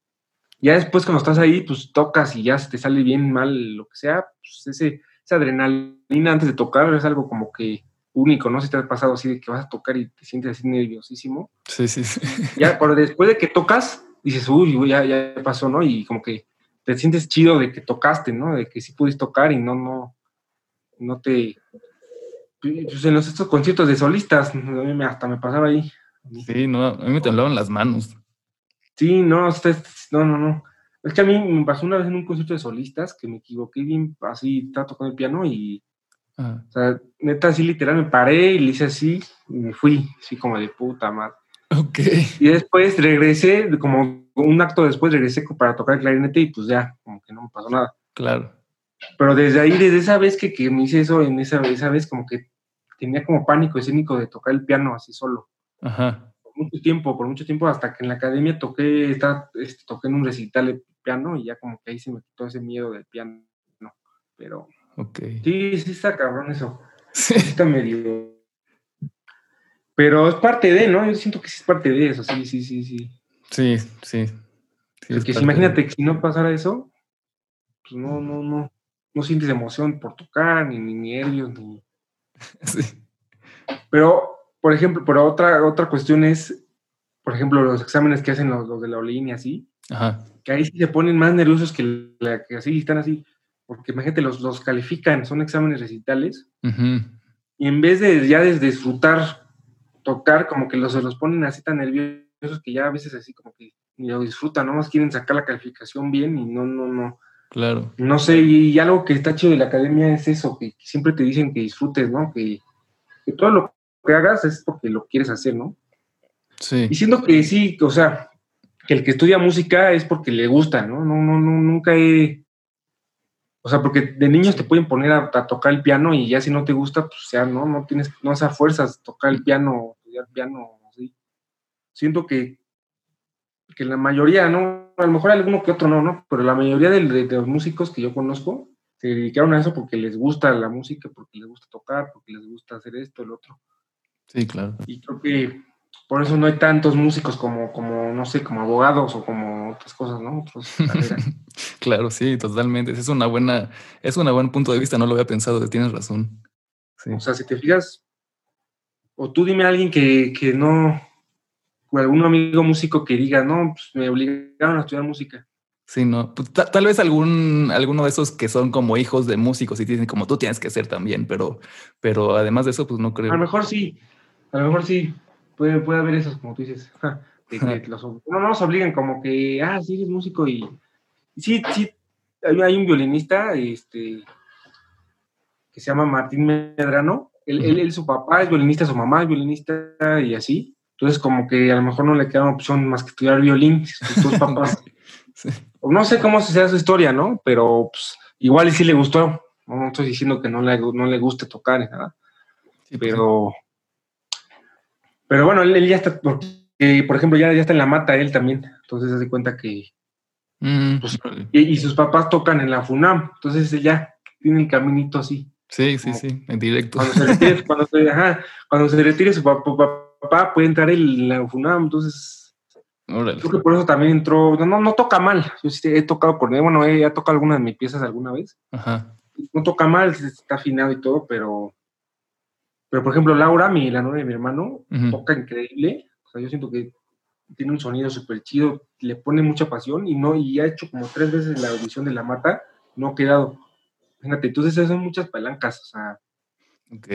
Speaker 1: Ya después cuando estás ahí, pues tocas y ya te sale bien mal, lo que sea, pues ese, esa adrenalina antes de tocar es algo como que único, ¿no? Si te ha pasado así de que vas a tocar y te sientes así nerviosísimo.
Speaker 2: Sí, sí, sí.
Speaker 1: Ya, pero después de que tocas, dices, uy, ya, ya pasó, ¿no? Y como que te sientes chido de que tocaste, ¿no? De que sí pudiste tocar y no, no, no te... Pues en los estos conciertos de solistas, a mí me, hasta me pasaba ahí.
Speaker 2: Sí, no, a mí me temblaban las manos.
Speaker 1: Sí, no, no, no, no. Es que a mí me pasó una vez en un concierto de solistas que me equivoqué bien, así, estaba tocando el piano y, o sea, neta, así literal, me paré y le hice así y me fui, así como de puta madre.
Speaker 2: Ok.
Speaker 1: Y después regresé, como un acto después regresé para tocar el clarinete y pues ya, como que no me pasó nada.
Speaker 2: Claro.
Speaker 1: Pero desde ahí, desde esa vez que, que me hice eso, en esa, esa vez como que tenía como pánico escénico de tocar el piano así solo.
Speaker 2: Ajá.
Speaker 1: Por mucho tiempo, por mucho tiempo, hasta que en la academia toqué, está, este, toqué en un recital de piano y ya como que ahí se me quitó ese miedo del piano. Pero
Speaker 2: okay.
Speaker 1: sí, sí está cabrón eso. Sí. Está medio pero es parte de, ¿no? Yo siento que sí es parte de eso, sí, sí, sí, sí.
Speaker 2: Sí, sí.
Speaker 1: Porque si, imagínate que si no pasara eso, pues no, no, no, no sientes emoción por tocar, ni, ni nervios, ni... Sí. Pero, por ejemplo, pero otra, otra cuestión es, por ejemplo, los exámenes que hacen los, de la OLIN y así,
Speaker 2: Ajá.
Speaker 1: que ahí sí se ponen más nerviosos que, la, que así, están así, porque imagínate, los, los califican, son exámenes recitales, y en vez de ya de disfrutar tocar, como que los, se los ponen así tan nerviosos que ya a veces así como que ni lo disfrutan, ¿no? Más quieren sacar la calificación bien y no, no, no.
Speaker 2: Claro.
Speaker 1: No sé, y, algo que está chido de la academia es eso, que, siempre te dicen que disfrutes, ¿no? Que, todo lo que hagas es porque lo quieres hacer, ¿no?
Speaker 2: Sí.
Speaker 1: Y siento que sí, o sea, que el que estudia música es porque le gusta, ¿no? No, no, no, nunca he... O sea, porque de niños te pueden poner a, tocar el piano y ya si no te gusta, pues ya no, no tienes, no esa fuerzas tocar el piano, estudiar piano, así. Siento que, que la mayoría, ¿no? A lo mejor alguno que otro no, ¿no? Pero la mayoría de, los músicos que yo conozco se dedicaron a eso porque les gusta la música, porque les gusta tocar, porque les gusta hacer esto, el otro.
Speaker 2: Sí, claro.
Speaker 1: Y creo que por eso no hay tantos músicos como, como no sé, como abogados o como otras cosas, ¿no?
Speaker 2: claro, sí, totalmente. Es una buena, es un buen punto de vista, no lo había pensado, tienes razón.
Speaker 1: O sea, si te fijas, o tú dime a alguien que, que no, o algún amigo músico que diga, no, pues me obligaron a estudiar música.
Speaker 2: Sí, no. Pues, tal vez algún, alguno de esos que son como hijos de músicos y dicen como tú tienes que ser también, pero, pero además de eso, pues no creo.
Speaker 1: A lo mejor sí, a lo mejor sí, puede, puede haber esos, como tú dices. no, nos obligan como que, ah, sí, eres músico y, sí, sí, hay, un violinista, este, que se llama Martín Medrano, él, él, su papá es violinista, su mamá es violinista y así, entonces como que a lo mejor no le queda opción más que estudiar violín, sus papás, no sé cómo sea su historia, ¿no? Pero pues, igual sí le gustó, no estoy diciendo que no le, no le guste tocar, nada, pues pero... Pero bueno, él, ya está, por ejemplo, ya, ya está en la mata él también, entonces se hace cuenta que...
Speaker 2: Mm,
Speaker 1: pues, y, sus papás tocan en la FUNAM, entonces él ya tiene el caminito así.
Speaker 2: Sí, sí, sí, en directo.
Speaker 1: Cuando se retire, cuando se, ajá, cuando se retire su papá, puede entrar en la FUNAM, entonces... Creo que por eso también entró, no, no toca mal, yo sí he tocado por bueno, he, tocado algunas de mis piezas alguna vez.
Speaker 2: Ajá.
Speaker 1: No toca mal, está afinado y todo, pero pero, por ejemplo, Laura, mi, la novia de mi hermano, toca increíble. O sea, yo siento que tiene un sonido súper chido, le pone mucha pasión y no y ha hecho como tres veces la audición de La Mata, no ha quedado. Fíjate, entonces son muchas palancas, o sea.
Speaker 2: Ok.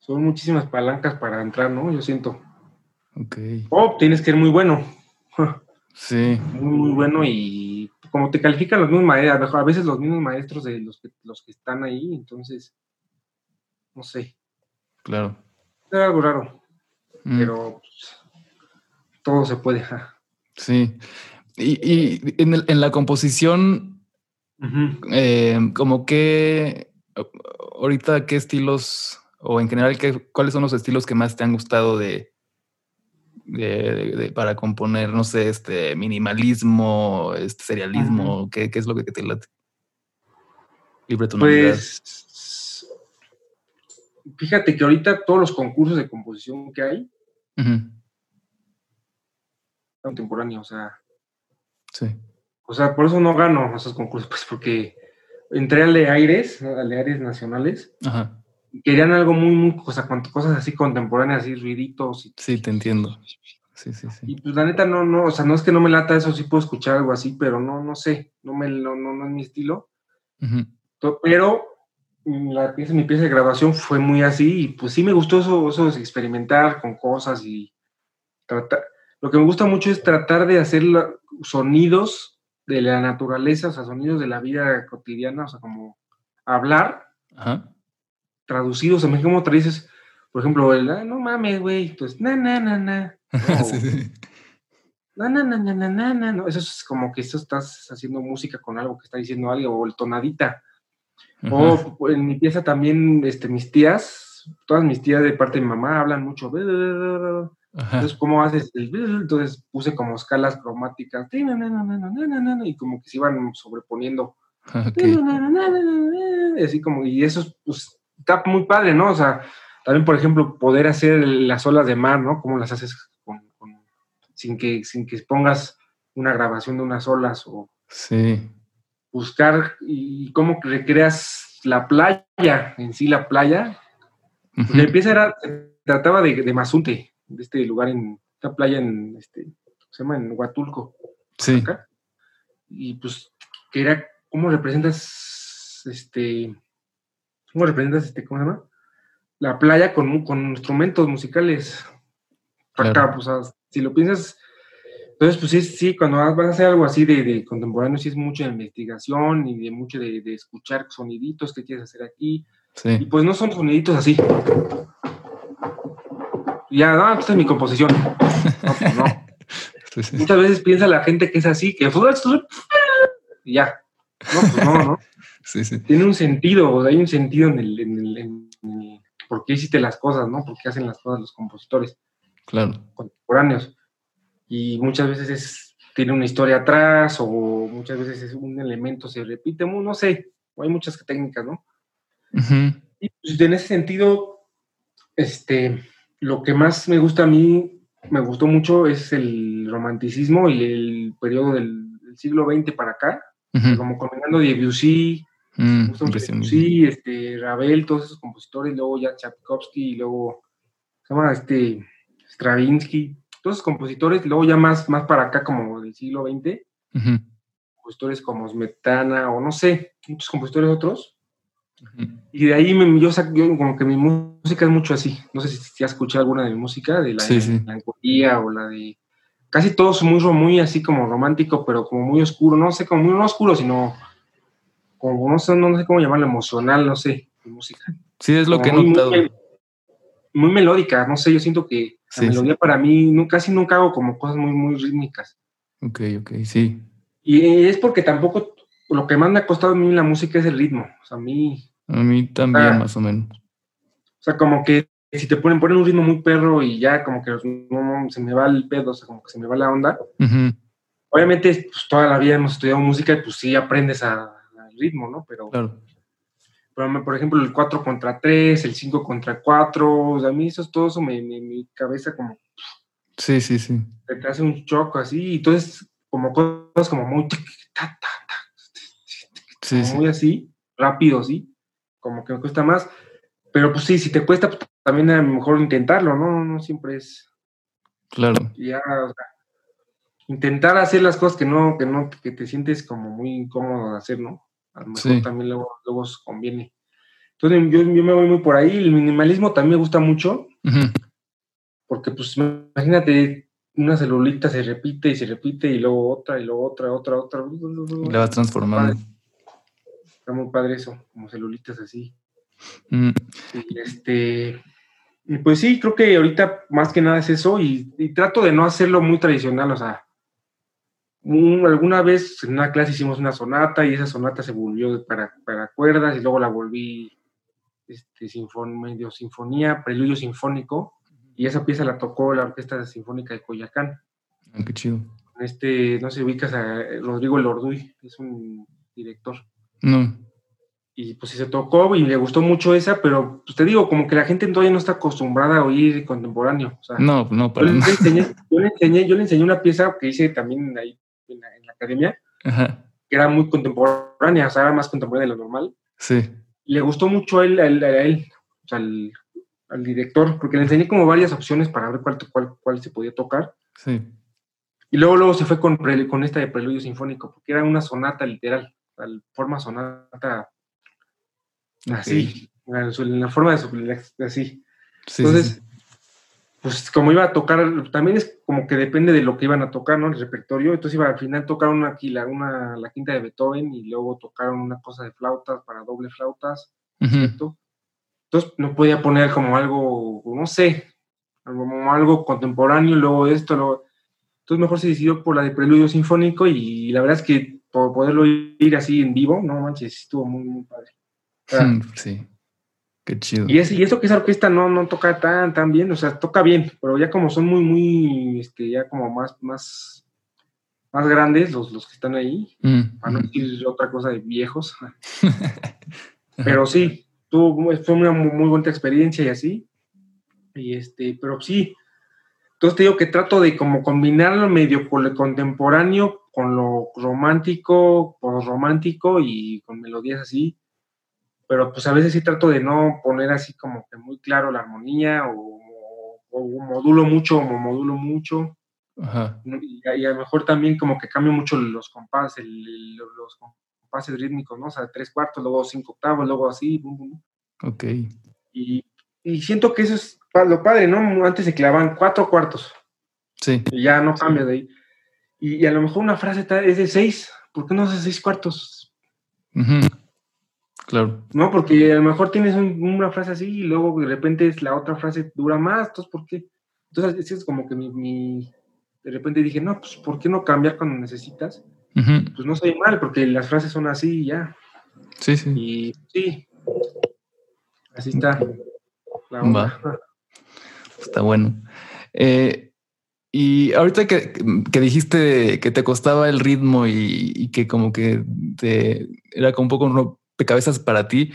Speaker 1: Son muchísimas palancas para entrar, ¿no? Yo siento.
Speaker 2: Ok.
Speaker 1: Oh, tienes que ser muy bueno.
Speaker 2: Sí.
Speaker 1: Muy, muy bueno y como te califican los mismos maestros, a veces los mismos maestros de los que, los que están ahí, entonces no sé.
Speaker 2: Claro.
Speaker 1: Es algo raro, mm. pero pues, todo se puede.
Speaker 2: Sí. Y, en, la composición, eh, como que, ahorita qué estilos, o en general, qué, cuáles son los estilos que más te han gustado de, de, para componer, no sé, este minimalismo, este serialismo, ¿qué, es lo que te late?
Speaker 1: Libre Pues fíjate que ahorita todos los concursos de composición que hay, contemporáneo, o sea.
Speaker 2: Sí.
Speaker 1: O sea, por eso no gano esos concursos, pues porque entré a Leaires, a Leaires nacionales. Ajá. Querían algo muy, muy, o sea, cosas así contemporáneas, así ruiditos. Y,
Speaker 2: sí, te entiendo. Sí, sí, sí.
Speaker 1: Y pues la neta no, no, o sea, no es que no me lata eso, sí puedo escuchar algo así, pero no, no sé, no me, no, no, es mi estilo. Pero la pieza, mi pieza de grabación fue muy así y pues sí me gustó eso, eso de experimentar con cosas y tratar, lo que me gusta mucho es tratar de hacer sonidos de la naturaleza, o sea, sonidos de la vida cotidiana, o sea, como hablar, traducidos, o sea, ¿cómo traduces? Por ejemplo, el, ah, no mames, güey, pues, na, na, na, na. Na, na, na, na, na, na, no. Eso es como que estás haciendo música con algo que está diciendo algo, o el tonadita. O en mi pieza también, este, mis tías, todas mis tías de parte de mi mamá hablan mucho. Entonces, ¿cómo haces? Entonces puse como escalas cromáticas y como que se iban sobreponiendo. Así como, y eso pues, está muy padre, ¿no? O sea, también, por ejemplo, poder hacer las olas de mar, ¿no? ¿Cómo las haces sin, que, sin que pongas una grabación de unas olas o
Speaker 2: sí.
Speaker 1: Buscar y cómo recreas la playa, en sí la playa. Uh empieza era, trataba de, de Mazunte, de este lugar en esta playa en este se llama en Huatulco.
Speaker 2: Sí.
Speaker 1: Y pues que era cómo representas este cómo representas este cómo se llama la playa con, con instrumentos musicales. Acá, pues, si lo piensas, entonces, pues sí, sí, cuando vas a hacer algo así de, de contemporáneo, sí es mucho de investigación y de mucho de, de escuchar soniditos que quieres hacer aquí.
Speaker 2: Sí.
Speaker 1: Y pues no son soniditos así ya, no, esta es mi composición. No, pues no. Muchas veces piensa la gente que es así, que ya. No, pues no, ¿no?
Speaker 2: Sí, sí.
Speaker 1: Tiene un sentido, hay un sentido en el, en el, por qué hiciste las cosas, ¿no? Por qué hacen las cosas los compositores.
Speaker 2: Claro.
Speaker 1: Contemporáneos. Y muchas veces es, tiene una historia atrás, o muchas veces es un elemento, se repite, no sé, hay muchas técnicas, ¿no? Y pues, en ese sentido, este, lo que más me gusta a mí, me gustó mucho, es el romanticismo y el periodo del, siglo XX para acá, como combinando Debussy, mm, Debussy, este, Ravel, todos esos compositores, luego ya Tchaikovsky, y luego, se llama este, Stravinsky, todos esos compositores, luego ya más, más para acá como del siglo XX, compositores como Smetana, o no sé, muchos compositores otros, y de ahí yo, yo, como que mi música es mucho así. No sé si, has escuchado alguna de mi música, de la melancolía o la de... Casi todo es muy, muy así como romántico, pero como muy oscuro. No sé, como muy no oscuro, sino como no sé, no sé cómo llamarlo, emocional, no sé, mi música.
Speaker 2: Sí, es lo que he notado.
Speaker 1: Muy, melódica, no sé, yo siento que la melodía para mí no, casi nunca hago como cosas muy, muy rítmicas.
Speaker 2: Ok, ok, sí.
Speaker 1: Y es porque tampoco lo que más me ha costado a mí la música es el ritmo. O sea, a mí.
Speaker 2: A mí también, más o menos.
Speaker 1: O sea, como que si te ponen, ponen un ritmo muy perro y ya como que no, se me va el pedo, o sea, como que se me va la onda. Obviamente, pues toda la vida hemos estudiado música y pues sí aprendes al ritmo, ¿no? Pero,
Speaker 2: claro.
Speaker 1: Por ejemplo, el 4 contra 3, el 5 contra 4, o sea, a mí eso, todo eso me, mi cabeza como...
Speaker 2: Sí, sí, sí.
Speaker 1: Te hace un choco así, y entonces como cosas como muy muy así, rápido, sí, como que me cuesta más. Pero pues sí, si te cuesta, pues, también a lo mejor intentarlo, ¿no? No siempre es.
Speaker 2: Claro.
Speaker 1: Ya, o sea, intentar hacer las cosas que no, que no, que te sientes como muy incómodo de hacer, ¿no? A lo mejor también luego, luego conviene. Entonces yo, yo, me voy muy por ahí. El minimalismo también me gusta mucho. Porque, pues, imagínate, una celulita se repite y se repite y luego otra y luego otra, otra, otra.
Speaker 2: Le vas transformando.
Speaker 1: Está muy padre eso, como celulitas así. Mm. Y este, y pues sí, creo que ahorita más que nada es eso y, trato de no hacerlo muy tradicional, o sea, alguna vez en una clase hicimos una sonata y esa sonata se volvió para, para cuerdas y luego la volví este, medio sinfonía, preludio sinfónico, y esa pieza la tocó la Orquesta Sinfónica de Coyacán.
Speaker 2: Ah, qué chido.
Speaker 1: Este, no sé, ubicas a Rodrigo Lorduy, es un director.
Speaker 2: No.
Speaker 1: Y pues sí se tocó y le gustó mucho esa, pero pues te digo, como que la gente todavía no está acostumbrada a oír contemporáneo.
Speaker 2: no, no,
Speaker 1: para yo, le enseñé, yo, le enseñé, yo le enseñé una pieza que hice también ahí en la, academia, que era muy contemporánea, o sea, era más contemporánea de lo normal.
Speaker 2: Sí.
Speaker 1: le gustó mucho a él, a él, o sea, al, al, director, porque le enseñé como varias opciones para ver cuál, cuál, cuál se podía tocar.
Speaker 2: Sí.
Speaker 1: Y luego, luego se fue con, con esta de preludio sinfónico, porque era una sonata literal, forma sonata así, en la forma de así. Entonces, pues como iba a tocar, también es como que depende de lo que iban a tocar, ¿no? El repertorio. Entonces iba al final tocaron una, una, la quinta de Beethoven y luego tocaron una cosa de flautas para doble flautas, ¿cierto? Entonces no podía poner como algo, no sé, como algo contemporáneo, luego esto, luego entonces mejor se decidió por la de Preludio Sinfónico y la verdad es que por poderlo ir así en vivo, no manches, estuvo muy, muy padre.
Speaker 2: Sí, qué chido.
Speaker 1: Y, y eso que esa orquesta no, no toca tan, tan bien, o sea, toca bien, pero ya como son muy, muy, este, ya como más, más, más grandes los, los que están ahí, hmm, para no hmm. decir otra cosa de viejos. pero sí, tuvo, fue una muy, muy buena experiencia y así. Y este, pero sí, entonces te digo que trato de como medio con lo contemporáneo, con lo romántico, romántico y con melodías así. Pero pues a veces sí trato de no poner así como que muy claro la armonía o, modulo mucho o modulo mucho. Ajá. Y, a lo mejor también como que cambio mucho los compases, los compases rítmicos, ¿no? O sea, tres cuartos, luego cinco octavos, luego así.
Speaker 2: Ok.
Speaker 1: Y, y siento que eso es lo padre, ¿no? Antes se clavaban cuatro cuartos.
Speaker 2: Sí.
Speaker 1: Y ya no cambia de ahí. Y, a lo mejor una frase es de seis. ¿Por qué no hace seis cuartos?
Speaker 2: Claro.
Speaker 1: No, porque a lo mejor tienes una frase así y luego de repente la otra frase dura más. Entonces, ¿por qué? Entonces, es como que mi, De repente dije, no, pues, ¿por qué no cambiar cuando necesitas? Pues no soy mal, porque las frases son así y ya.
Speaker 2: Sí, sí.
Speaker 1: Y sí. Así está.
Speaker 2: La Va. Está bueno. Eh, y ahorita que, dijiste que te costaba el ritmo y, que como que te, era como un poco un rompecabezas para ti,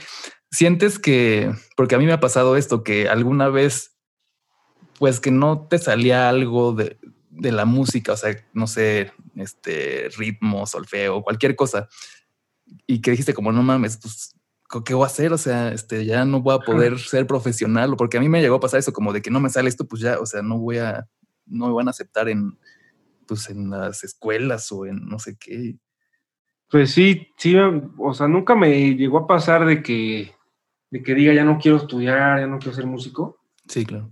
Speaker 2: sientes que, porque a mí me ha pasado esto, que alguna vez, pues que no te salía algo de, la música, o sea, no sé, este ritmo, solfeo, cualquier cosa, y que dijiste como, no mames, pues ¿qué voy a hacer? O sea, este, ya no voy a poder ser profesional, porque a mí me llegó a pasar eso, como de que no me sale esto, pues ya, o sea, no voy a, no me van a aceptar en, pues en las escuelas o en no sé qué.
Speaker 1: Pues sí, sí, o sea, nunca me llegó a pasar de que, de que diga ya no quiero estudiar, ya no quiero ser músico.
Speaker 2: Sí, claro.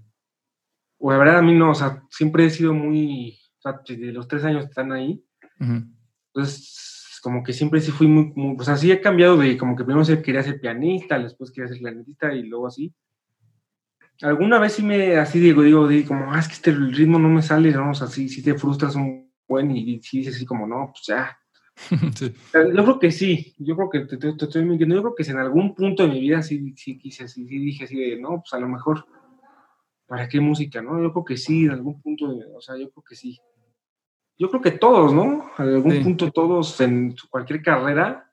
Speaker 1: O la verdad a mí no, o sea, siempre he sido muy, o sea, de los tres años están ahí, entonces como que siempre sí fui muy, muy, o sea, sí he cambiado de como que primero quería ser pianista, después quería ser clarinetista y luego así. Alguna vez sí me, así digo, digo, digo como, ah, es que este ritmo no me sale, ¿no? O sea, sí, sí te frustras un buen y, sí dices así como, no, pues ya. Yo creo que sí, yo creo que te, te, estoy mintiendo, yo creo que si en algún punto de mi vida sí, sí quise así, sí dije así de, no, pues a lo mejor, ¿para qué música, no? Yo creo que sí, en algún punto, de, o sea, yo creo que sí yo creo que todos, ¿no? A algún punto todos en cualquier carrera,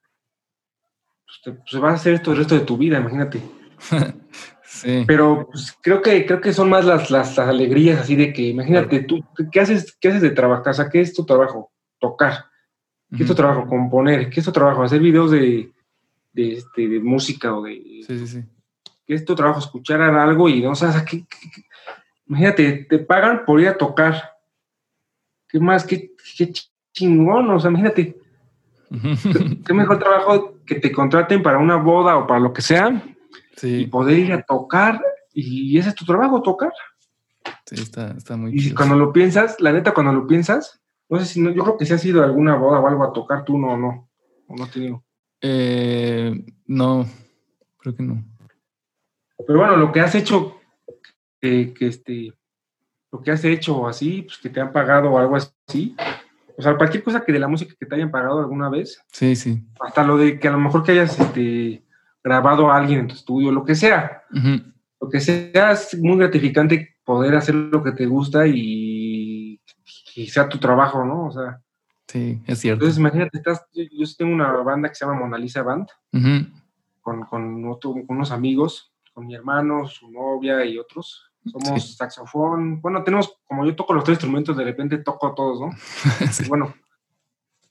Speaker 1: pues, te, pues vas a hacer esto el resto de tu vida, imagínate.
Speaker 2: sí.
Speaker 1: Pero pues, creo que creo que son más las, las, alegrías así de que, imagínate, tú, ¿qué haces, qué haces de trabajar? O sea, ¿qué es tu trabajo? Tocar. ¿Qué es tu trabajo? Componer. ¿Qué es tu trabajo? Hacer videos de, de, este, de música o de...
Speaker 2: Sí, sí, sí.
Speaker 1: ¿Qué es tu trabajo? Escuchar algo y no o sea, ¿qué, imagínate, te pagan por ir a tocar ¿Qué más? ¿Qué, chingón? O sea, imagínate. qué mejor trabajo que te contraten para una boda o para lo que sea. Y poder ir a tocar. Y ese es tu trabajo, tocar.
Speaker 2: Sí, está, está muy
Speaker 1: Y cuando lo piensas, la neta, cuando lo piensas, no sé si no, yo creo que si has ido a alguna boda o algo a tocar, tú no, no. ¿O no te digo?
Speaker 2: Eh, no, creo que no.
Speaker 1: Pero bueno, lo que has hecho, que este, lo que has hecho así, pues que te han pagado o algo así. O sea, cualquier cosa que de la música que te hayan pagado alguna vez.
Speaker 2: Sí, sí.
Speaker 1: Hasta lo de que a lo mejor que hayas este, grabado a alguien en tu estudio, lo que sea. Lo que sea es muy gratificante poder hacer lo que te gusta y, y sea tu trabajo, ¿no? O sea.
Speaker 2: Sí, es cierto.
Speaker 1: Entonces, imagínate, estás, yo, tengo una banda que se llama Mona Lisa Band, con, con, unos amigos, con mi hermano, su novia y otros. Somos saxofón. Bueno, tenemos, como yo toco los tres instrumentos, de repente toco todos, ¿no? Bueno,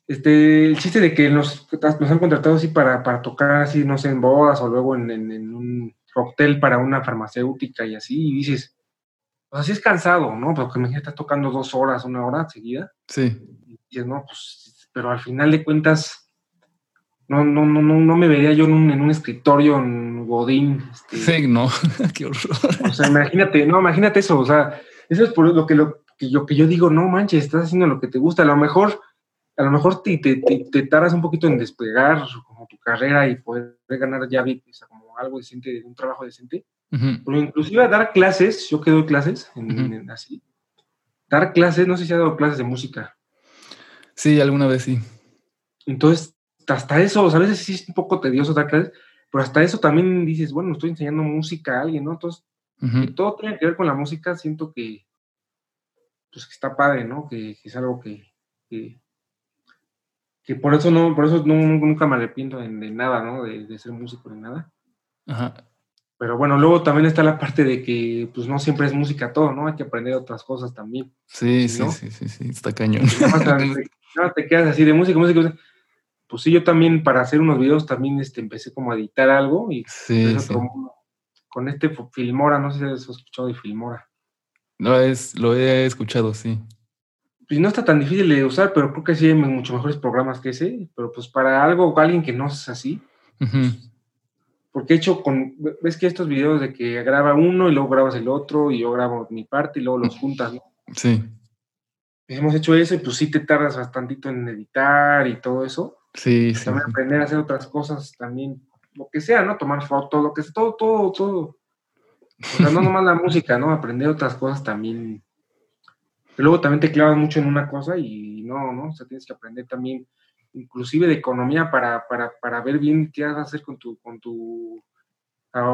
Speaker 1: este, el chiste de que nos, nos han contratado así para, para, tocar así, no sé, en bodas o luego en, en, un cóctel para una farmacéutica y así, y dices, pues así es cansado, ¿no? Porque me estás tocando dos horas, una hora seguida.
Speaker 2: Sí.
Speaker 1: Y no, pues, pero al final de cuentas, no, no, no, no, no me vería yo en un, en un escritorio en Godín.
Speaker 2: Este, sí, no, qué horror.
Speaker 1: O sea, imagínate, no, imagínate eso, o sea, eso es por lo que, lo, que, yo, que yo digo, no manches, estás haciendo lo que te gusta, a lo mejor a lo mejor te, te, te, tardas un poquito en despegar como tu carrera y poder ganar ya o sea, como algo decente, un trabajo decente. Pero inclusive dar clases, yo que doy clases en, así, dar clases, no sé si ha dado clases de música.
Speaker 2: Sí, alguna vez sí.
Speaker 1: Entonces, hasta eso, a veces sí es un poco tedioso dar clases, pero hasta eso también dices, bueno, estoy enseñando música a alguien, ¿no? Entonces, todo tiene que ver con la música, siento que, pues, que está padre, ¿no? Que, es algo que, que por eso no, por eso nunca me arrepiento de, nada, ¿no? De, ser músico de nada. Ajá. Pero bueno, luego también está la parte de que pues no siempre es música todo, ¿no? Hay que aprender otras cosas también.
Speaker 2: Sí, sí, sí, sí, sí, está cañón.
Speaker 1: Nada te, quedas así de música, música, Pues sí, yo también para hacer unos videos también este, empecé como a editar algo y sí, con este Filmora, no sé si has escuchado de Filmora.
Speaker 2: No, es, lo he escuchado, sí
Speaker 1: pues no está tan difícil de usar, pero creo que sí hay mucho mejores programas que ese, pero pues para algo, alguien que no es así, porque he hecho con, ves que estos videos de que graba uno y luego grabas el otro y yo grabo mi parte y luego los juntas, ¿no?
Speaker 2: Sí.
Speaker 1: Hemos hecho eso y pues sí te tardas bastantito en editar y todo eso.
Speaker 2: Sí,
Speaker 1: sí. También aprender a hacer otras cosas también, lo que sea, ¿no? Tomar fotos, lo que sea, todo, todo, todo. O sea, no nomás la música, ¿no? Aprender otras cosas también luego también te clavas mucho en una cosa y no, ¿no? O sea, tienes que aprender también, inclusive de economía, para, para, para ver bien qué vas a hacer con tu, con tu,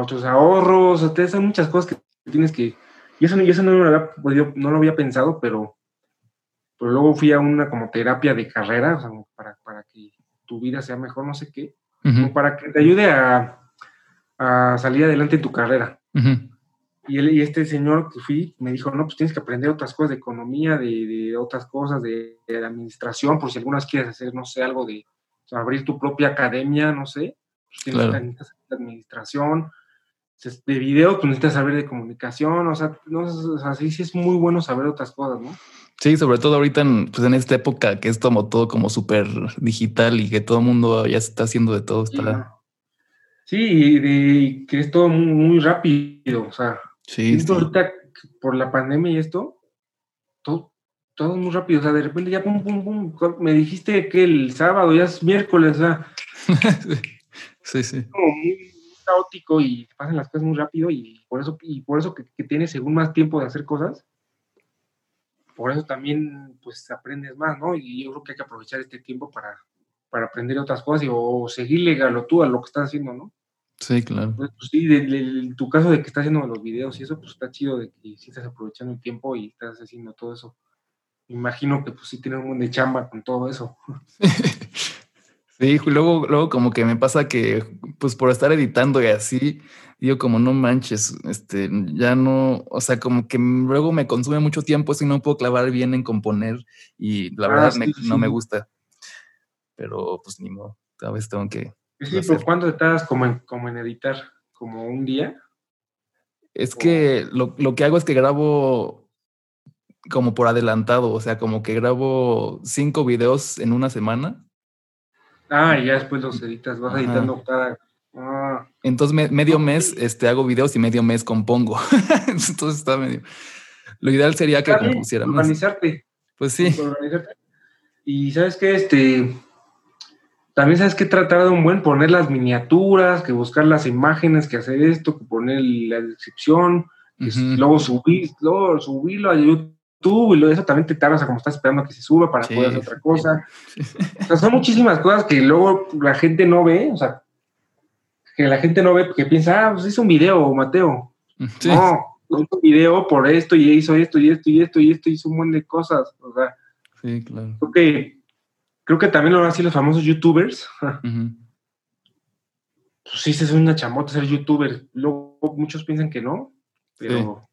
Speaker 1: tus ahorros, o sea, hay muchas cosas que tienes que, y eso, y eso no, lo había no lo había pensado, pero, pero luego fui a una como terapia de carrera, o sea, para, para que tu vida sea mejor, no sé qué, para que te ayude a, a, salir adelante en tu carrera. Y, este señor que fui me dijo, no, pues tienes que aprender otras cosas de economía, de, otras cosas, de, administración, por si algunas quieres hacer, no sé, algo de abrir tu propia academia, no sé. Pues tienes que necesitas de administración, de video, pues necesitas saber de comunicación, o sea, no, o sea sí, sí es muy bueno saber otras cosas, ¿no?
Speaker 2: Sí, sobre todo ahorita en, pues en esta época que es como todo como súper digital y que todo el mundo ya se está haciendo de todo. Está...
Speaker 1: Sí, y, que es todo muy, muy rápido, o sea,
Speaker 2: Sí.
Speaker 1: Esto ahorita, por la pandemia y esto, todo, todo muy rápido. O sea, de repente ya pum, pum, pum. Me dijiste que el sábado ya es miércoles, o sea.
Speaker 2: sí, sí.
Speaker 1: Como muy caótico y pasan las cosas muy rápido y por eso, y por eso que, que tienes según más tiempo de hacer cosas, por eso también pues aprendes más, ¿no? Y yo creo que hay que aprovechar este tiempo para, para aprender otras cosas y, o seguirle a lo tú a lo que estás haciendo, ¿no?
Speaker 2: Sí, claro.
Speaker 1: Pues, sí, de, tu caso de que estás haciendo los videos y eso, pues está chido de que sí estás aprovechando el tiempo y estás haciendo todo eso. imagino que pues sí tienes un buen de chamba con todo eso.
Speaker 2: Sí, luego, luego como que me pasa que, pues por estar editando y así, digo como no manches, este, ya no, o sea, como que luego me consume mucho tiempo si no puedo clavar bien en componer y la ah, verdad no me gusta. Pero pues ni modo, a veces tengo que,
Speaker 1: Sí, pero ¿cuánto te tardas como en, como en editar? ¿Como un día?
Speaker 2: Es que lo, que hago es que grabo como por adelantado, o sea, como que grabo cinco videos en una semana.
Speaker 1: Ah, y ya después los editas, vas editando cada... Ah.
Speaker 2: Entonces medio mes este, hago videos y medio mes compongo. Entonces está medio... Lo ideal sería que compusiera
Speaker 1: más. Organizarte.
Speaker 2: Pues sí.
Speaker 1: Y sabes que este también sabes que tratar de un buen poner las miniaturas, que buscar las imágenes, que hacer esto, que poner la descripción, luego subir, luego subirlo a YouTube y luego eso también te tardas, como estás esperando a que se suba para poder hacer otra cosa. O sea, son muchísimas cosas que luego la gente no ve, o sea, que la gente no ve, que piensa, ah, pues es un video, Mateo. No, un video por esto y hizo esto y esto y esto y esto, hizo un montón de cosas. O sea,
Speaker 2: sí, claro.
Speaker 1: Que, creo que también lo así los famosos youtubers. Pues sí, es una chamota ser youtuber. Luego muchos piensan que no, pero...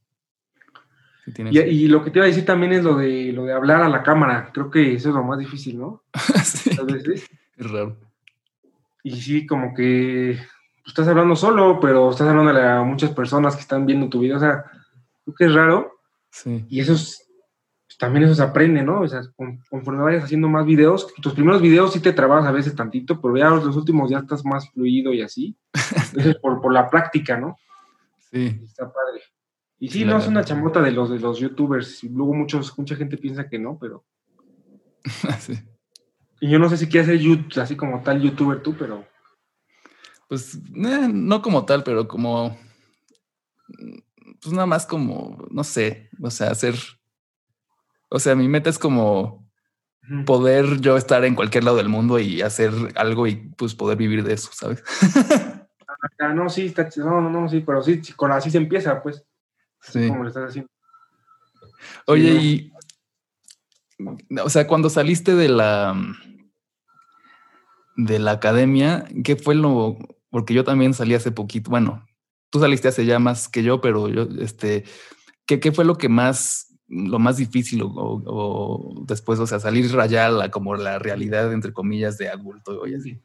Speaker 1: y, lo que te iba a decir también es lo de lo de hablar a la cámara. Creo que eso es lo más difícil, ¿no? sí.
Speaker 2: veces. Es raro.
Speaker 1: Y sí, como que estás hablando solo, pero estás hablando a muchas personas que están viendo tu video. O sea, creo que es raro.
Speaker 2: Sí.
Speaker 1: Y eso es, pues, también eso se aprende, ¿no? O sea, conforme vayas haciendo más videos, tus primeros videos sí te trabas a veces tantito, pero ya los últimos ya estás más fluido y así. Eso es por, por la práctica, ¿no?
Speaker 2: Sí.
Speaker 1: Está padre. Y sí, no es una chambota de los de los youtubers. Luego muchos, mucha gente piensa que no, pero. sí. Y yo no sé si quieres ser YouTube, así como tal youtuber tú, pero.
Speaker 2: Pues eh, no como tal, pero como. Pues nada más como, no sé, o sea, hacer. O sea, mi meta es como poder yo estar en cualquier lado del mundo y hacer algo y pues poder vivir de eso, ¿sabes?
Speaker 1: ah, no, sí, está, no, no, no, sí, pero sí, con así se empieza, pues. Sí. Como lo estás haciendo.
Speaker 2: Oye, y. O sea, cuando saliste de la de la academia, ¿qué fue lo? Porque yo también salí hace poquito. Bueno, tú saliste hace ya más que yo, pero yo, este, ¿qué, qué fue lo que más, lo más difícil o, después, o sea, salir rayada como la realidad, entre comillas, de adulto hoy así?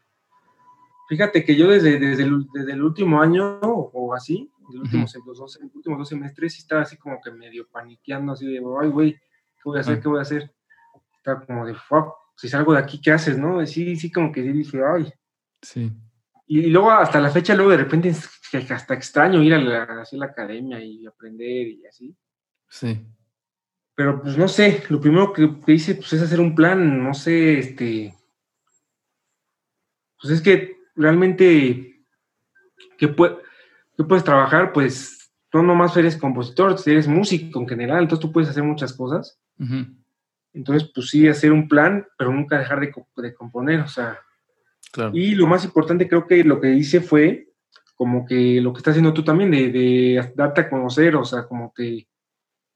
Speaker 1: Fíjate que yo desde, desde, el, último año o así, los, últimos, dos, últimos dos semestres, estaba así como que medio paniqueando, así de, ay, güey, ¿qué voy a hacer? ¿Qué voy a hacer? Estaba como de, fuck, si salgo de aquí, ¿qué haces, no? Sí, sí, como que dije, ay.
Speaker 2: Sí.
Speaker 1: Y, luego hasta la fecha, luego de repente, hasta extraño ir a la, a la academia y aprender y así.
Speaker 2: Sí.
Speaker 1: Pero pues no sé, lo primero que, hice pues es hacer un plan, no sé, este, pues es que realmente, ¿qué, puedes trabajar? Pues no nomás eres compositor, eres músico en general, entonces tú puedes hacer muchas cosas. Entonces, pues sí, hacer un plan, pero nunca dejar de, componer, o sea. Y lo más importante creo que lo que hice fue como que lo que estás haciendo tú también, de, darte a conocer, o sea, como que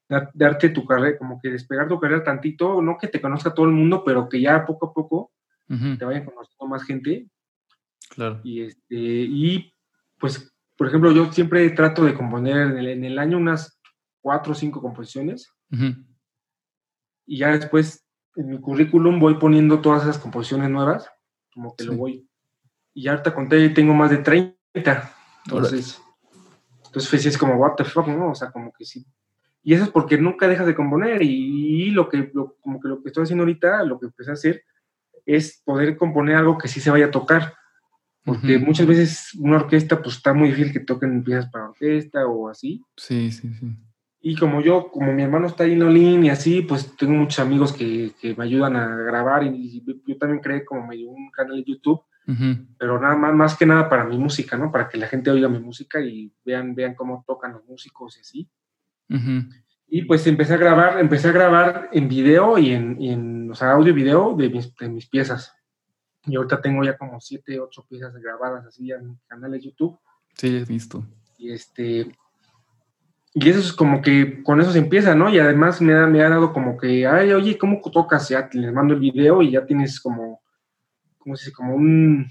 Speaker 1: darte tu carrera, como que despegar tu carrera tantito, no que te conozca todo el mundo, pero que ya poco a poco te vayan conociendo más gente.
Speaker 2: Claro.
Speaker 1: Y, este, y pues, por ejemplo, yo siempre trato de componer en el, año unas cuatro o cinco composiciones y ya después en mi currículum voy poniendo todas esas composiciones nuevas, como que lo voy. Y ya ahorita conté, tengo más de 30. Entonces, entonces pues, es como, what the fuck, ¿no? O sea, como que sí. Y eso es porque nunca dejas de componer y, lo que, como que lo que estoy haciendo ahorita, lo que empecé a hacer, es poder componer algo que sí se vaya a tocar. Porque muchas veces una orquesta, pues está muy difícil que toquen piezas para orquesta o así.
Speaker 2: Sí, sí, sí.
Speaker 1: Y como yo, como mi hermano está ahí en Olin y así, pues tengo muchos amigos que, que me ayudan a grabar y, yo también creé como medio un canal de YouTube, pero nada más, más que nada para mi música, ¿no? Para que la gente oiga mi música y vean, vean cómo tocan los músicos y así. Y pues empecé a grabar, empecé a grabar en video y en, en o sea, audio y video de mis, de mis piezas. Y ahorita tengo ya como siete, ocho piezas grabadas así en mi canal de YouTube.
Speaker 2: Sí, he visto.
Speaker 1: Y este, y eso es como que con eso se empieza, ¿no? Y además me ha, me ha dado como que, ay, oye, ¿cómo tocas? Ya les mando el video y ya tienes como, ¿cómo se dice? Como un,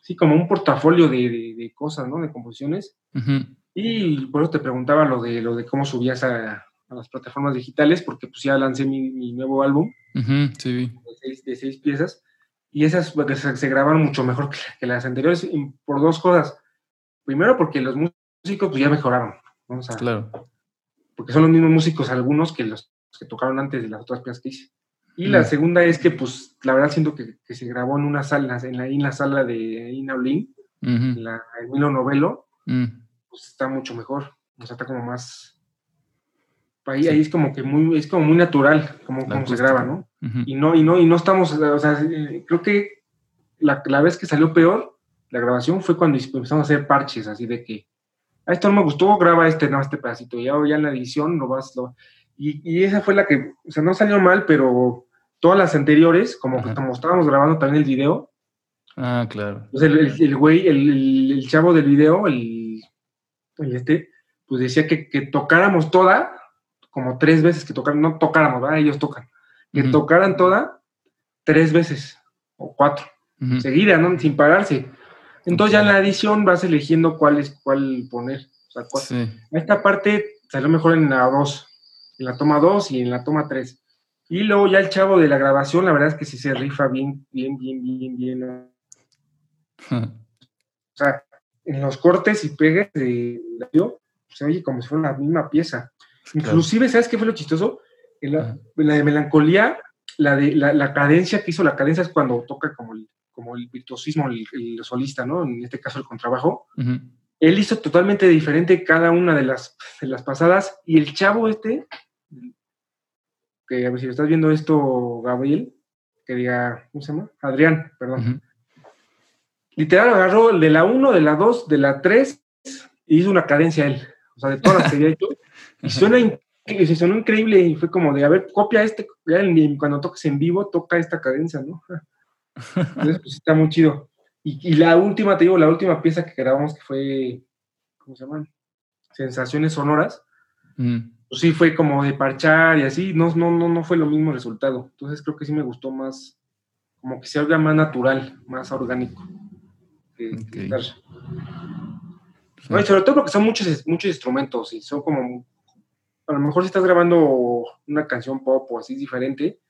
Speaker 1: sí, como un portafolio de, cosas, ¿no? De composiciones. Y por eso te preguntaba lo de, lo de cómo subías a, las plataformas digitales, porque pues ya lancé mi, nuevo álbum
Speaker 2: sí.
Speaker 1: de, seis, piezas. Y esas pues, se, graban mucho mejor que, las anteriores por dos cosas. Primero porque los músicos pues, ya mejoraron
Speaker 2: claro.
Speaker 1: Porque son los mismos músicos algunos que los que tocaron antes de las otras piezas que hice. Y la segunda es que, pues, la verdad siento que, se grabó en una sala, en la, en la sala de Ina Olin, en la Milo Novelo, mm. Pues está mucho mejor. O sea, está como más. Ahí, ahí es como que muy, es como muy natural como, se graba, ¿no? Y no, y no, y no estamos, o sea, creo que la, la, vez que salió peor la grabación fue cuando empezamos a hacer parches, así de que a esto no me gustó, graba este, no, este pedacito, ya, ya en la edición lo vas, lo, y, y, esa fue la que, o sea, no salió mal, pero todas las anteriores, como, como estábamos grabando también el video,
Speaker 2: Ah, claro.
Speaker 1: Pues el, el, güey, el, el, chavo del video, el, este, pues decía que, que, tocáramos toda, como tres veces que tocaran, no tocáramos, ¿verdad? Ellos tocan, que tocaran toda tres veces o cuatro, seguida, ¿no? Sin pararse. Entonces ya en la edición vas eligiendo cuál es cuál poner. O sea, Esta parte salió mejor en la 2, en la toma 2 y en la toma 3. Y luego ya el chavo de la grabación, la verdad es que sí se rifa bien, bien, bien, bien, bien. o sea, en los cortes y pegues de audio, se oye como si fuera la misma pieza. Inclusive, ¿sabes qué fue lo chistoso? En la, de melancolía, la de la, cadencia que hizo la cadencia es cuando toca como el, como el virtuosismo, el, solista, ¿no? En este caso el contrabajo. Él hizo totalmente diferente cada una de las, de las pasadas y el chavo este, que a ver si estás viendo esto, Gabriel, que diga, ¿cómo se llama? Adrián, perdón. Literal agarró de la 1, de la 2, de la 3 y hizo una cadencia él. O sea, de todas las que había hecho. Y suena se sonó increíble y fue como de, a ver, copia este, cuando toques en vivo, toca esta cadencia, ¿no? Entonces, pues está muy chido. Y, la última, te digo, la última pieza que grabamos que fue, ¿cómo se llaman? Sensaciones sonoras. Pues sí, fue como de parchar y así, no, no, no, no fue lo mismo resultado. Entonces creo que sí me gustó más, como que sea algo más natural, más orgánico. Que, sobre todo porque son muchos, muchos instrumentos y son como, a lo mejor si estás grabando una canción pop o así diferente,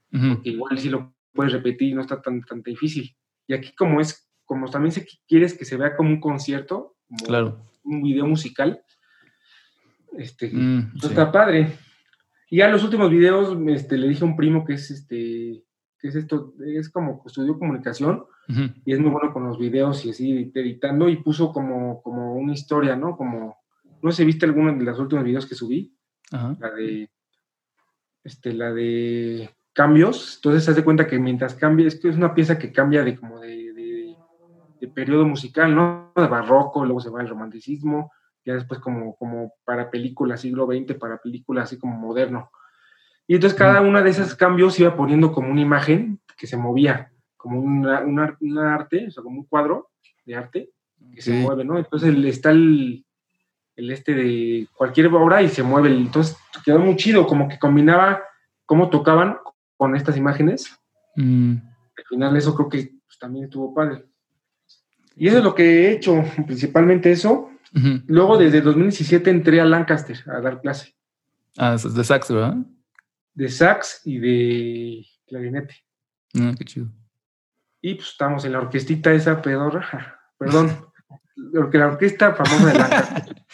Speaker 1: igual sí lo puedes repetir y no está tan, tan difícil. Y aquí como es, como también si quieres que se vea como un concierto,
Speaker 2: claro.
Speaker 1: un video musical, este, mm, pues está padre. Y a los últimos videos este, le dije a un primo que es este que es esto, es como estudió comunicación y es muy bueno con los videos y así editando y puso como, como una historia, ¿no? Como, no sé, ¿viste alguno de los últimos videos que subí? La de, este, la de cambios, entonces se hace cuenta que mientras cambia, es que es una pieza que cambia de como de, de, de periodo musical, ¿no? De barroco, luego se va al romanticismo, ya después como, como para películas siglo XX, para películas así como moderno. Y entonces cada una de esos cambios iba poniendo como una imagen que se movía, como una, arte, o sea, como un cuadro de arte que se mueve, ¿no? Entonces está el, el, este de cualquier obra y se mueve. Entonces quedó muy chido, como que combinaba cómo tocaban con estas imágenes. Mm. Al final eso creo que pues, también estuvo padre. Y eso es lo que he hecho, principalmente eso. Luego, desde 2017 entré a Lancaster a dar clase.
Speaker 2: Ah, de sax, ¿verdad?
Speaker 1: De sax y de clarinete.
Speaker 2: Ah, qué chido.
Speaker 1: Y pues estamos en la orquestita esa pedorra. Perdón, porque la orquesta famosa de Lancaster.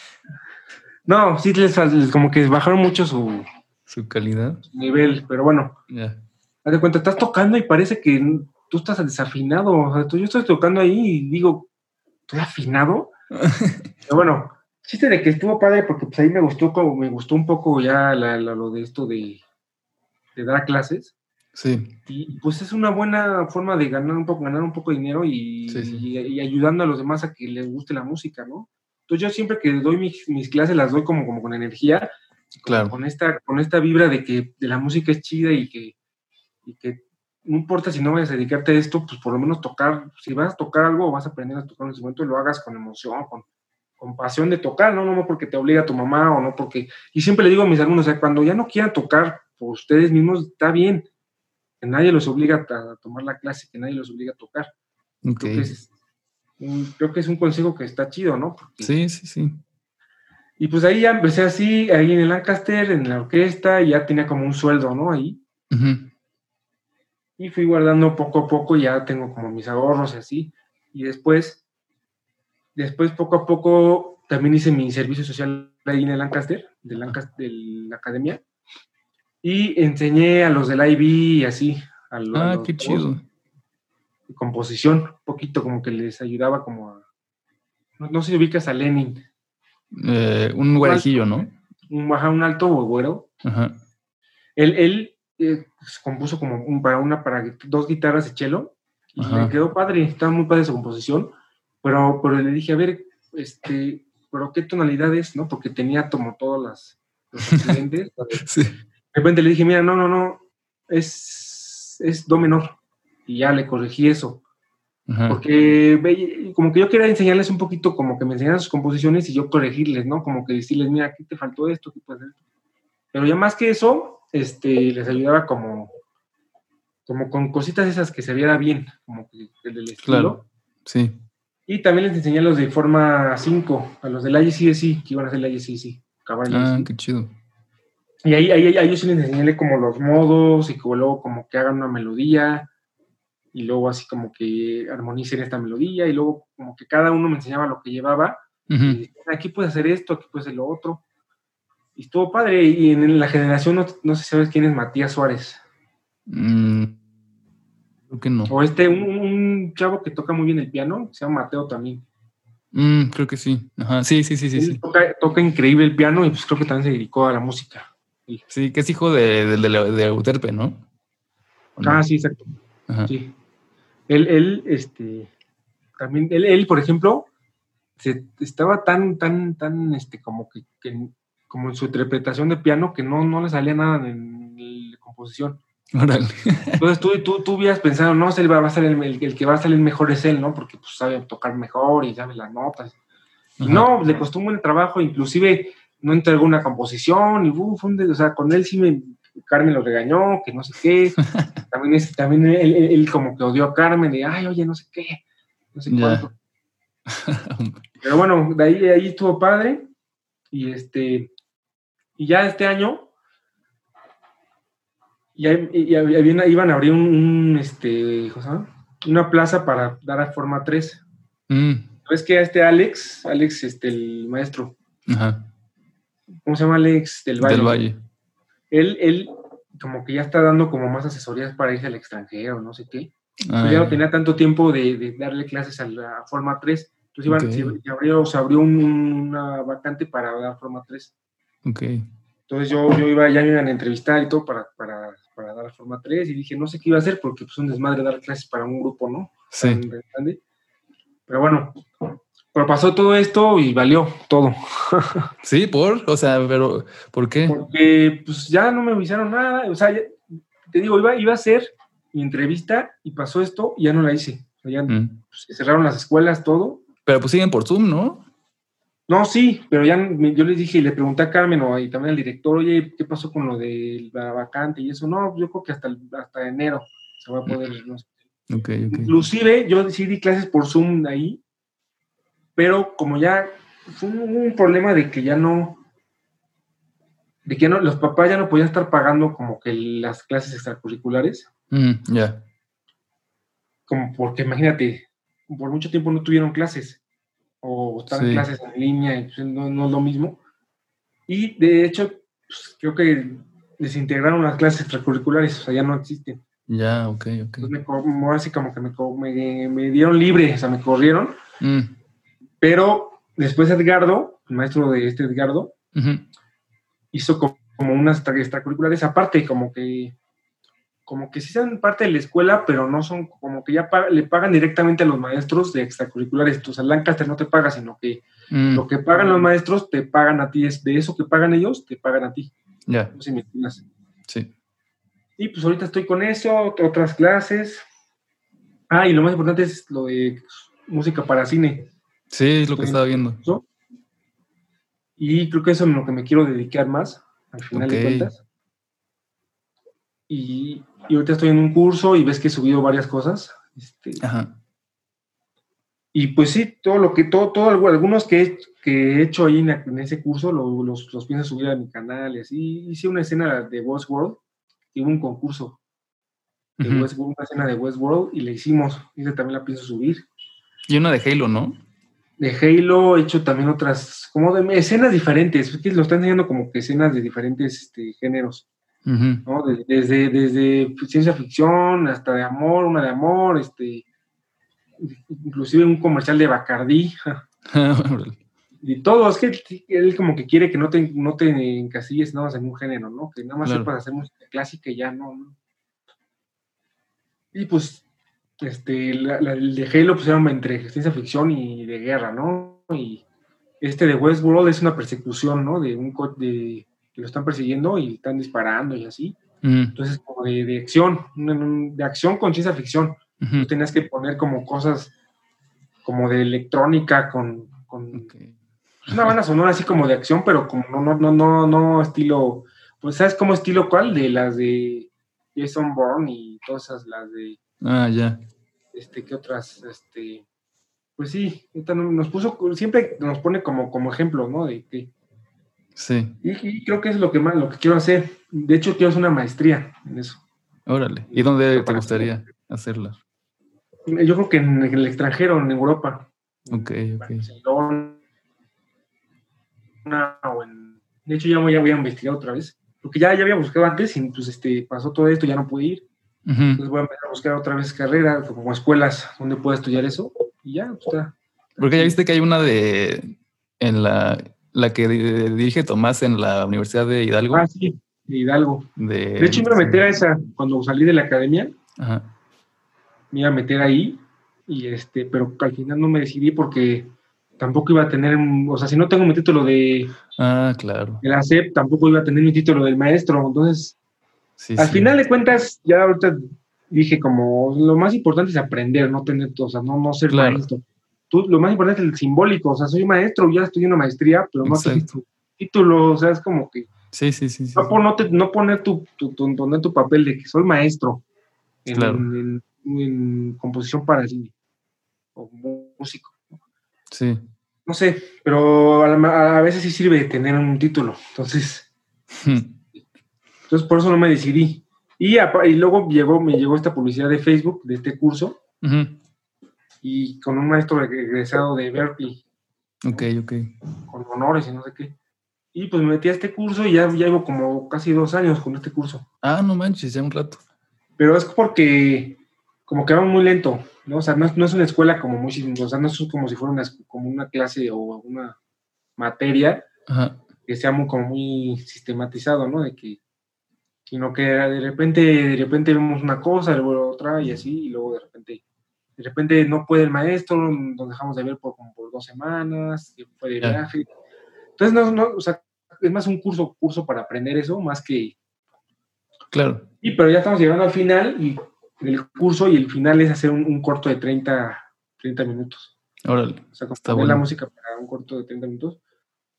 Speaker 1: no, sí, les, como que bajaron mucho su,
Speaker 2: su calidad.
Speaker 1: nivel, pero bueno.
Speaker 2: Ya.
Speaker 1: Haz de cuenta, estás tocando y parece que tú estás desafinado. O sea, tú, yo estoy tocando ahí y digo, ¿estoy afinado? Pero bueno, chiste de que estuvo padre porque pues ahí me gustó como me gustó un poco ya lo de esto de, dar clases.
Speaker 2: Sí.
Speaker 1: Y pues es una buena forma de ganar un poco, ganar un poco de dinero y, ayudando a los demás a que les guste la música, ¿no? Entonces yo siempre que doy mis, clases las doy como, como con energía,
Speaker 2: claro.
Speaker 1: con esta, con esta vibra de que de la música es chida y que, y que no importa si no vayas a dedicarte a esto, pues por lo menos tocar, si vas a tocar algo o vas a aprender a tocar un instrumento, lo hagas con emoción, con, con pasión de tocar, ¿no? No porque te obliga tu mamá o no porque... Y siempre le digo a mis alumnos, o sea, cuando ya no quieran tocar por ustedes mismos, está bien, que nadie los obliga a, tomar la clase, que nadie los obliga a tocar. Creo, que es, creo, que es, un consejo que está chido, ¿no?
Speaker 2: sí, sí, sí.
Speaker 1: Y pues ahí ya empecé así, ahí en el Lancaster, en la orquesta, y ya tenía como un sueldo, ¿no? Ahí. Y fui guardando poco a poco, ya tengo como mis ahorros y así. Y después, después poco a poco, también hice mi servicio social ahí en el Lancaster, de, Lancaster, de la academia. Y enseñé a los del IB y así.
Speaker 2: A los, ah, qué chido.
Speaker 1: Composición, un poquito como que les ayudaba como a... No, sé si ubicas a Lenin.
Speaker 2: Eh, un güerejillo, ¿no?
Speaker 1: Un, un alto güero.
Speaker 2: Ajá.
Speaker 1: Él, él eh, pues, compuso como un, para una, para dos guitarras de cello, y me quedó padre, estaba muy padre su composición, pero, pero le dije, a ver, este, pero qué tonalidades, ¿no? Porque tenía como todas las, los accidentes. De repente le dije, mira, no, no, no, es, es do menor, y ya le corregí eso. Porque como que yo quería enseñarles un poquito, como que me enseñaran sus composiciones y yo corregirles, ¿no? Como que decirles, mira, aquí te faltó esto, aquí puedes Pero ya más que eso, este, les ayudaba como, como con cositas esas que se viera bien, como que el del estilo. Claro,
Speaker 2: sí.
Speaker 1: Y también les enseñé a los de forma 5, a los del ICSI, que iban a hacer la ICSI.
Speaker 2: Ah, qué chido.
Speaker 1: Y ahí, ahí, ahí, yo sí les enseñé como los modos y luego como que hagan una melodía y luego así como que armonicen esta melodía y luego como que cada uno me enseñaba lo que llevaba. y aquí puedes hacer esto, aquí puedes hacer lo otro. Y estuvo padre. Y en la generación, no, no sé si sabes quién es Matías Suárez.
Speaker 2: Mm, creo que no.
Speaker 1: O este, un, chavo que toca muy bien el piano, se llama Mateo también.
Speaker 2: Mm, creo que sí. Ajá. Sí, sí, sí, sí.
Speaker 1: Toca, increíble el piano y pues creo que también se dedicó a la música.
Speaker 2: Sí, que es hijo de, de, de, Euterpe, ¿no?
Speaker 1: Ah, sí, exacto. Sí. Él, él, este, también, él, él por ejemplo, se, estaba tan, tan, tan, este, como que, como en su interpretación de piano que no, no le salía nada en, la composición. Entonces tú, tú, tú hubieras pensado, no, él va, a ser el, el, que va a salir mejor es él, ¿no? Porque pues, sabe tocar mejor y sabe las notas. Y no, le costó un buen trabajo, inclusive no entregó una composición y uf, o sea, con él sí me, Carmen lo regañó, que no sé qué. también también él, como que odió a Carmen, de, ay, oye, no sé qué, no sé cuánto. Pero bueno, de ahí, ahí estuvo padre. Y este, y ya este año, ya, iban a abrir un, este, una plaza para dar a Forma 3. Mm. ¿Sabes que este Alex, Alex, este, el maestro, ¿cómo se llama Alex?
Speaker 2: Del Valle. Del Valle
Speaker 1: él, él como que ya está dando como más asesorías para irse al extranjero, no sé qué. Ah, ya no tenía tanto tiempo de, darle clases a la Forma 3. Entonces se, abrió, se abrió una vacante para dar Forma 3.
Speaker 2: Ok.
Speaker 1: Entonces yo, yo iba, ya me iban a entrevistar y todo para, para, para dar Forma 3 y dije, no sé qué iba a hacer porque pues un desmadre dar clases para un grupo, ¿no?
Speaker 2: Sí.
Speaker 1: Pero bueno, pero pasó todo esto y valió todo.
Speaker 2: sí, por, o sea, pero ¿por qué?
Speaker 1: Porque pues ya no me avisaron nada, o sea, te digo, iba, iba a hacer mi entrevista y pasó esto y ya no la hice. O sea, ya mm. pues, se cerraron las escuelas, todo.
Speaker 2: Pero pues siguen por Zoom, ¿no?
Speaker 1: No, sí, pero ya yo les dije y le pregunté a Carmen o y también al director, oye, ¿qué pasó con lo de la vacante y eso? No, yo creo que hasta, hasta enero se va a poder. No sé.
Speaker 2: okay, okay.
Speaker 1: Inclusive yo decidí clases por Zoom ahí pero como ya fue un, problema de que ya no, de que no, los papás ya no podían estar pagando como que las clases extracurriculares.
Speaker 2: Mm, ya.
Speaker 1: Como porque imagínate, por mucho tiempo no tuvieron clases o estaban clases en línea y pues, no, es lo mismo. Y de hecho, pues, creo que desintegraron las clases extracurriculares, o sea, ya no existen.
Speaker 2: Ya, ok, ok.
Speaker 1: Entonces me, así como que me, me, dieron libre, o sea, me corrieron. Mm. Pero después Edgardo, el maestro de este Edgardo, hizo como, unas extracurriculares aparte, como que como que sí son parte de la escuela, pero no son como que ya le pagan directamente a los maestros de extracurriculares. Entonces, Lancaster no te paga, sino que mm. lo que pagan los maestros te pagan a ti. Es de eso que pagan ellos, te pagan a ti.
Speaker 2: Ya.
Speaker 1: sí. Y pues ahorita estoy con eso, otras clases. Ah, y lo más importante es lo de música para cine.
Speaker 2: Sí, es lo que estaba viendo.
Speaker 1: Y creo que eso es lo que me quiero dedicar más, al final de cuentas. Y, ahorita estoy en un curso y ves que he subido varias cosas. Este, Ajá. Y pues sí, todo lo que, todo, todo, algunos que he, que he hecho ahí en, ese curso, los, los, pienso subir a mi canal y así. Hice una escena de Westworld, y hubo un concurso de Westworld, una escena de Westworld, y le hicimos, y también la pienso subir.
Speaker 2: Y una de Halo, ¿no?
Speaker 1: De Halo, he hecho también otras, como de escenas diferentes, lo están enseñando como que escenas de diferentes este, géneros, ¿no? Desde, desde ciencia ficción hasta de amor, una de amor, este, inclusive un comercial de Bacardí. y todo, es que él como que quiere que no te, no te encasilles nada más en un género, ¿no? Que nada más sepas hacer música clásica y ya ¿no? Y pues este, el de Halo pues era entre ciencia ficción y de guerra, ¿no? Y este de Westworld es una persecución, ¿no? De un de que lo están persiguiendo y están disparando y así. Entonces, como de, acción, de acción con ciencia ficción. Tú tenías que poner como cosas como de electrónica con, con una banda sonora así como de acción, pero como no, no, no, no, no estilo, pues ¿sabes cómo estilo cuál? De las de Jason Bourne y todas esas, las de...
Speaker 2: Ah, ya.
Speaker 1: Este, ¿qué otras? Este, pues sí, nos puso, siempre nos pone como, como ejemplo, ¿no? De.
Speaker 2: Sí.
Speaker 1: Y, creo que es lo que más, lo que quiero hacer. De hecho, quiero hacer una maestría en eso.
Speaker 2: Órale. ¿Y dónde te gustaría hacerla?
Speaker 1: Yo creo que en el extranjero, en Europa.
Speaker 2: Ok, ok.
Speaker 1: de hecho, ya voy, a investigar otra vez. Porque ya, ya había buscado antes y pues este, pasó todo esto, ya no pude ir. Entonces voy a empezar a buscar otra vez carreras, como escuelas donde pueda estudiar eso. Y ya, pues está.
Speaker 2: Porque ya viste que hay una de. En la. La que dirige Tomás en la Universidad de Hidalgo.
Speaker 1: Ah, sí, de Hidalgo. De, hecho, me iba a meter a esa cuando salí de la academia. Ajá me iba a meter ahí, y este, pero al final no me decidí porque tampoco iba a tener, o sea, si no tengo mi título de,
Speaker 2: ah, claro.
Speaker 1: de la SEP, tampoco iba a tener mi título del maestro, entonces, al final de cuentas, ya ahorita dije como, lo más importante es aprender, no tener, o sea, no, no ser maestro. Tú, lo más importante es el simbólico, o sea, soy maestro, ya estoy en una maestría, pero no tengo título, o sea, es como que...
Speaker 2: Sí, sí, sí.
Speaker 1: no, no, poner tu, tu, poner tu papel de que soy maestro en, en composición para cine o músico.
Speaker 2: Sí.
Speaker 1: No sé, pero a, veces sí sirve tener un título. Entonces, hmm. Entonces por eso no me decidí. Y, y, luego llegó, me llegó esta publicidad de Facebook de este curso y con un maestro egresado de Berkeley.
Speaker 2: Ok, ok.
Speaker 1: Con honores y no sé qué. Y pues me metí a este curso y ya llevo como casi dos años con este curso.
Speaker 2: Ah, no manches, ya un rato.
Speaker 1: Pero es porque como que va muy lento, ¿no? O sea, no, es una escuela como muy, o sea, no es como si fuera una, como una clase o una materia que sea muy, como muy sistematizado, ¿no? De que, sino que de repente, de repente vemos una cosa, luego otra y así, y luego de repente, de repente no puede el maestro, nos dejamos de ver por como por dos semanas, fue de viaje. Entonces, no, no, o sea, es más un curso, curso para aprender eso, más que...
Speaker 2: Claro.
Speaker 1: Y pero ya estamos llegando al final y el curso y el final es hacer un, corto de 30, 30 minutos.
Speaker 2: Órale.
Speaker 1: O sea, está la música para un corto de 30 minutos.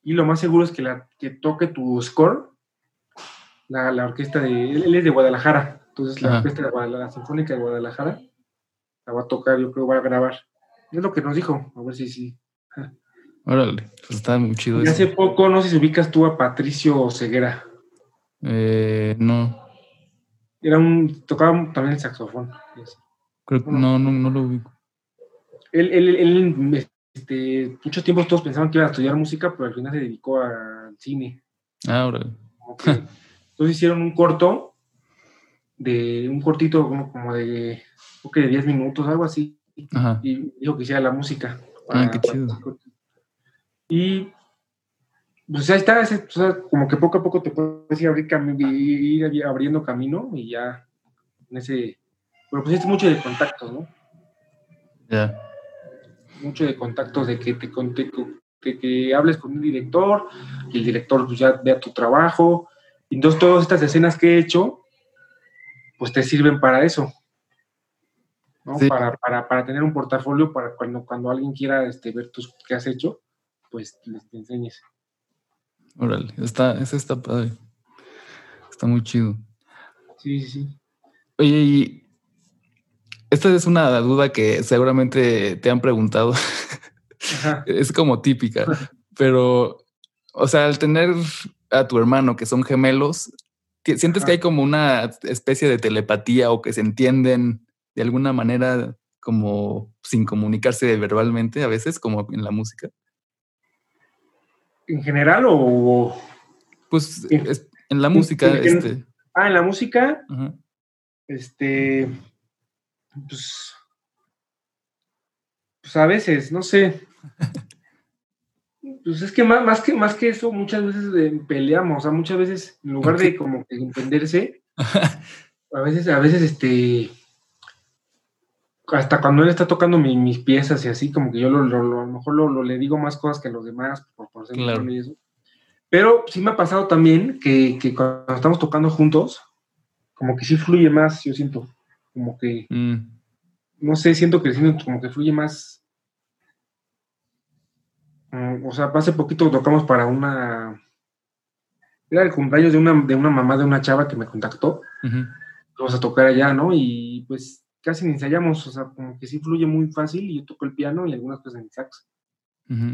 Speaker 1: Y lo más seguro es que, la, que toque tu score, la, la orquesta de. Él es de Guadalajara. Entonces, la orquesta de Guadalajara, la Sinfónica de Guadalajara, la va a tocar, yo creo que va a grabar. Es lo que nos dijo. A ver si sí.
Speaker 2: Órale, pues está muy chido.
Speaker 1: Y hace poco, no sé si ubicas tú a Patricio Ceguera.
Speaker 2: Eh, no.
Speaker 1: Era un, tocaba también el saxofón.
Speaker 2: Creo que no, no, no lo ubico.
Speaker 1: Él, él, él este, mucho tiempo todos pensaban que iba a estudiar música, pero al final se dedicó al cine.
Speaker 2: Ah, ahora.
Speaker 1: entonces hicieron un corto, de un cortito como, como de, creo que de 10 minutos, algo así. Y dijo que hiciera la música.
Speaker 2: ah, qué chido.
Speaker 1: Y pues ahí está, como que poco a poco te puedes ir, ir abriendo camino y ya en ese... Pero pues es mucho de contactos, ¿no?
Speaker 2: Ya.
Speaker 1: Mucho de contactos, de que te, que, que hables con un director, y el director pues, ya vea tu trabajo. Entonces todas estas escenas que he hecho, pues te sirven para eso. ¿no? Para, para, para, tener un portafolio para cuando, cuando alguien quiera este, ver tus, qué has hecho, pues les te enseñes.
Speaker 2: Órale, está, ese está padre. Está muy chido.
Speaker 1: Sí, sí.
Speaker 2: Oye, y esta es una duda que seguramente te han preguntado. es como típica, pero, o sea, al tener a tu hermano que son gemelos, ¿sientes que hay como una especie de telepatía o que se entienden de alguna manera como sin comunicarse verbalmente a veces, como en la música?
Speaker 1: en general o...?
Speaker 2: Pues en, la música. este.
Speaker 1: Ah, en la música. Este... Pues, pues a veces, no sé. Pues es que más, más que más que eso, muchas veces peleamos, o sea, muchas veces, en lugar de como que entenderse, a veces, a veces, este, hasta cuando él está tocando mis piezas y así, como que yo lo, a lo mejor lo, le digo más cosas que a los demás por, por ser claro. y eso. Pero sí me ha pasado también que, que, cuando estamos tocando juntos, como que sí fluye más, yo siento. Como que.
Speaker 2: Mm.
Speaker 1: no sé, siento que siento como que fluye más. Mm, o sea, hace poquito tocamos para una. Era el cumpleaños de una, de una mamá de una chava que me contactó. Vamos a tocar allá, ¿no? Y pues casi ni ensayamos, o sea, como que sí fluye muy fácil y yo toco el piano y algunas cosas en el sax.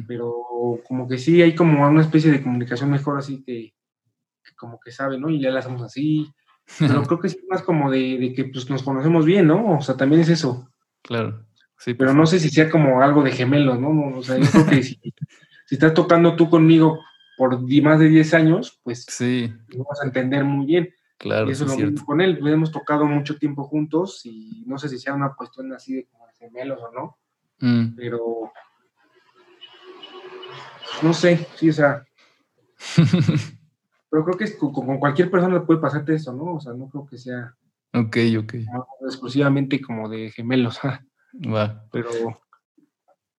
Speaker 1: Pero como que sí hay como una especie de comunicación mejor así que, como que sabe, ¿no? Y ya la hacemos así. Pero creo que es más como de, que pues, nos conocemos bien, ¿no? O sea, también es eso.
Speaker 2: Claro. Sí,
Speaker 1: Pero no sé si sea como algo de gemelos, ¿no? O sea, yo creo que si, estás tocando tú conmigo por más de 10 años, pues
Speaker 2: sí.
Speaker 1: vamos a entender muy bien.
Speaker 2: Claro,
Speaker 1: y eso es lo mismo con él. Hemos tocado mucho tiempo juntos y no sé si sea una cuestión así de como gemelos o no. Mm. Pero no sé, sí, o sea. pero creo que con, cualquier persona puede pasarte eso, ¿no? O sea, no creo que sea.
Speaker 2: Ok, ok.
Speaker 1: Exclusivamente como de gemelos. Va. Pero.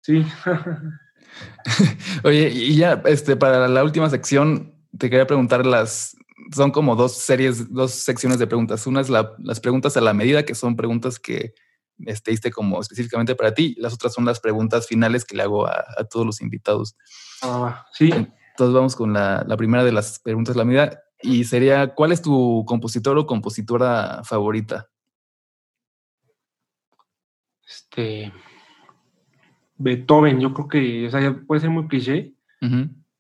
Speaker 1: Sí.
Speaker 2: Oye, y ya, este, para la última sección, te quería preguntar las. Son como dos series, dos secciones de preguntas. Una es las preguntas a la medida, que son preguntas que este, diste como específicamente para ti. Las otras son las preguntas finales que le hago a, todos los invitados.
Speaker 1: Ah, sí.
Speaker 2: Entonces vamos con la, primera de las preguntas de la medida y sería, ¿cuál es tu compositor o compositora favorita?
Speaker 1: Este, Beethoven, yo creo que, o sea, puede ser muy cliché,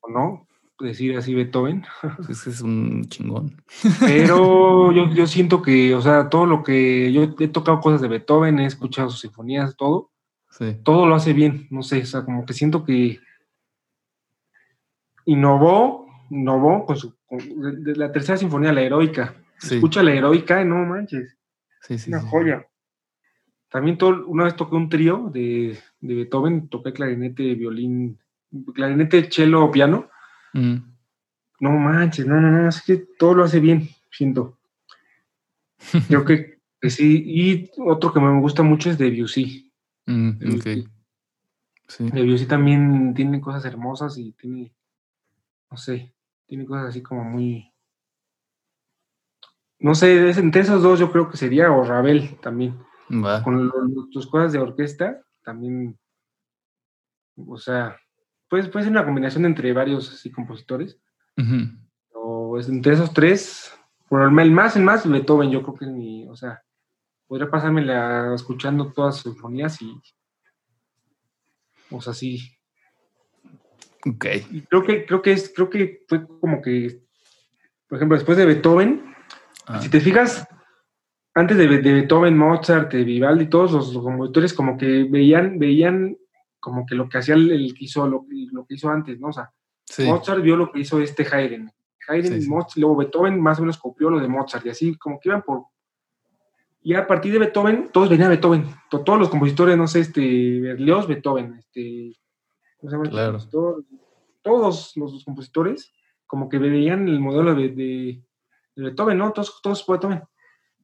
Speaker 1: ¿o no? decir así Beethoven.
Speaker 2: Ese es un chingón.
Speaker 1: Pero yo, siento que, o sea, todo lo que yo he tocado cosas de Beethoven, he escuchado sus sinfonías, todo, todo lo hace bien, no sé, o sea, como que siento que innovó, innovó con su, de, la tercera sinfonía, la heroica. Escucha la heroica, no manches.
Speaker 2: Sí, sí,
Speaker 1: una joya. También todo, una vez toqué un trío de, de Beethoven, toqué clarinete, violín, clarinete, cello, piano Mm. No manches, no, no, no, es que todo lo hace bien, siento. Creo que, sí. Y otro que me gusta mucho es Debussy.
Speaker 2: Mm, Sí.
Speaker 1: Debussy también tiene cosas hermosas y tiene, no sé, tiene cosas así como muy... No sé, entre esos dos yo creo que sería, o Ravel también. Con tus cosas de orquesta, también, o sea, pues puede ser una combinación entre varios así, compositores. O entre esos tres, por el más, el más, Beethoven, yo creo que es mi, o sea, podría pasarme escuchando todas sus sinfonías y, o sea, sí.
Speaker 2: Ok.
Speaker 1: Y creo que, creo que es, creo que fue como que, por ejemplo, después de Beethoven, ah. si te fijas, antes de, Beethoven, Mozart, de Vivaldi, todos los, los compositores como que veían, veían como que lo que hacía el, que hizo, lo, que hizo antes, ¿no? O sea, Mozart vio lo que hizo este Haydn. Haydn, Mozart, luego Beethoven más o menos copió lo de Mozart y así como que iban por... Y a partir de Beethoven, todos venían a Beethoven. Todos los compositores, no sé, este, Berlioz, Beethoven, este... ¿Cómo se llama? Claro. Todos los, compositores como que veían el modelo de, de, Beethoven, ¿no? Todos, todos Beethoven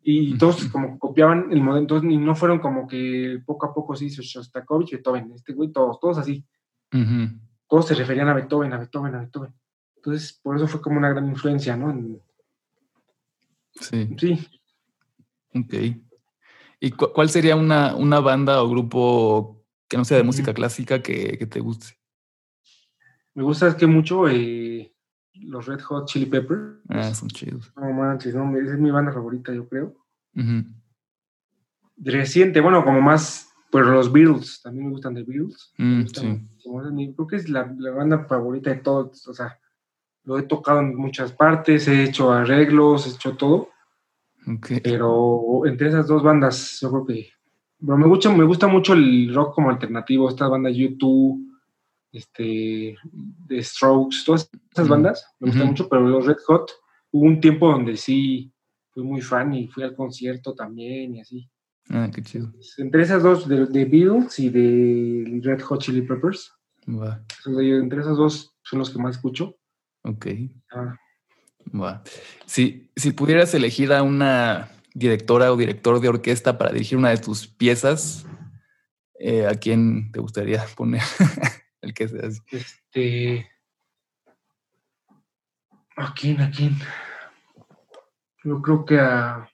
Speaker 1: y todos como copiaban el modelo, entonces y no fueron como que poco a poco se hizo Shostakovich, Beethoven, este güey, todos, todos así. Todos se referían a Beethoven, a Beethoven, a Beethoven. Entonces, por eso fue como una gran influencia, ¿no?
Speaker 2: Sí.
Speaker 1: Sí.
Speaker 2: Ok. ¿Y cuál sería una, una, banda o grupo que no sea de música clásica que, que, te guste?
Speaker 1: Me gusta es que mucho eh, los Red Hot Chili Peppers.
Speaker 2: Ah, son chidos.
Speaker 1: No manches, no, es mi banda favorita, yo creo. Reciente, bueno, como más, pues los Beatles, también me gustan de Beatles.
Speaker 2: Mm, sí.
Speaker 1: Creo que es la, banda favorita de todos, o sea, lo he tocado en muchas partes, he hecho arreglos, he hecho todo.
Speaker 2: Okay.
Speaker 1: Pero entre esas dos bandas, yo creo que. Pero me gusta, me gusta mucho el rock como alternativo, estas bandas YouTube este, The Strokes, todas esas bandas, me gustan mucho, pero los Red Hot, hubo un tiempo donde sí fui muy fan y fui al concierto también y así.
Speaker 2: Ah, qué chido.
Speaker 1: Entre esas dos, de, Beatles y de Red Hot Chili Peppers. Entre esas dos son los que más escucho.
Speaker 2: Ok. Ah. Si, si pudieras elegir a una directora o director de orquesta para dirigir una de tus piezas, eh, ¿a quién te gustaría poner? el que sea
Speaker 1: Este. ¿A quién? ¿A quién? Yo creo que a.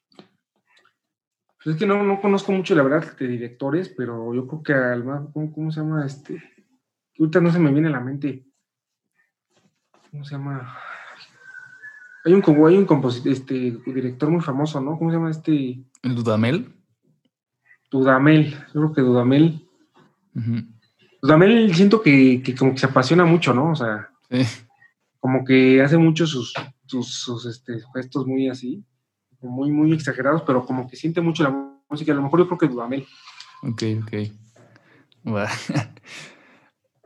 Speaker 1: Pues es que no, no conozco mucho, la verdad, de directores, pero yo creo que al ¿cómo, ¿cómo, se llama este? Ahorita no se me viene a la mente. ¿Cómo se llama? Hay un, hay un compositor, este, director muy famoso, ¿no? ¿Cómo se llama este?
Speaker 2: ¿El Dudamel?
Speaker 1: Dudamel, yo creo que Dudamel. Dudamel siento que, que, como que se apasiona mucho, ¿no? O sea, como que hace mucho sus, sus, este, gestos muy así, muy, muy exagerados, pero como que siente mucho la música. A lo mejor yo creo que Dudamel.
Speaker 2: Ok, ok.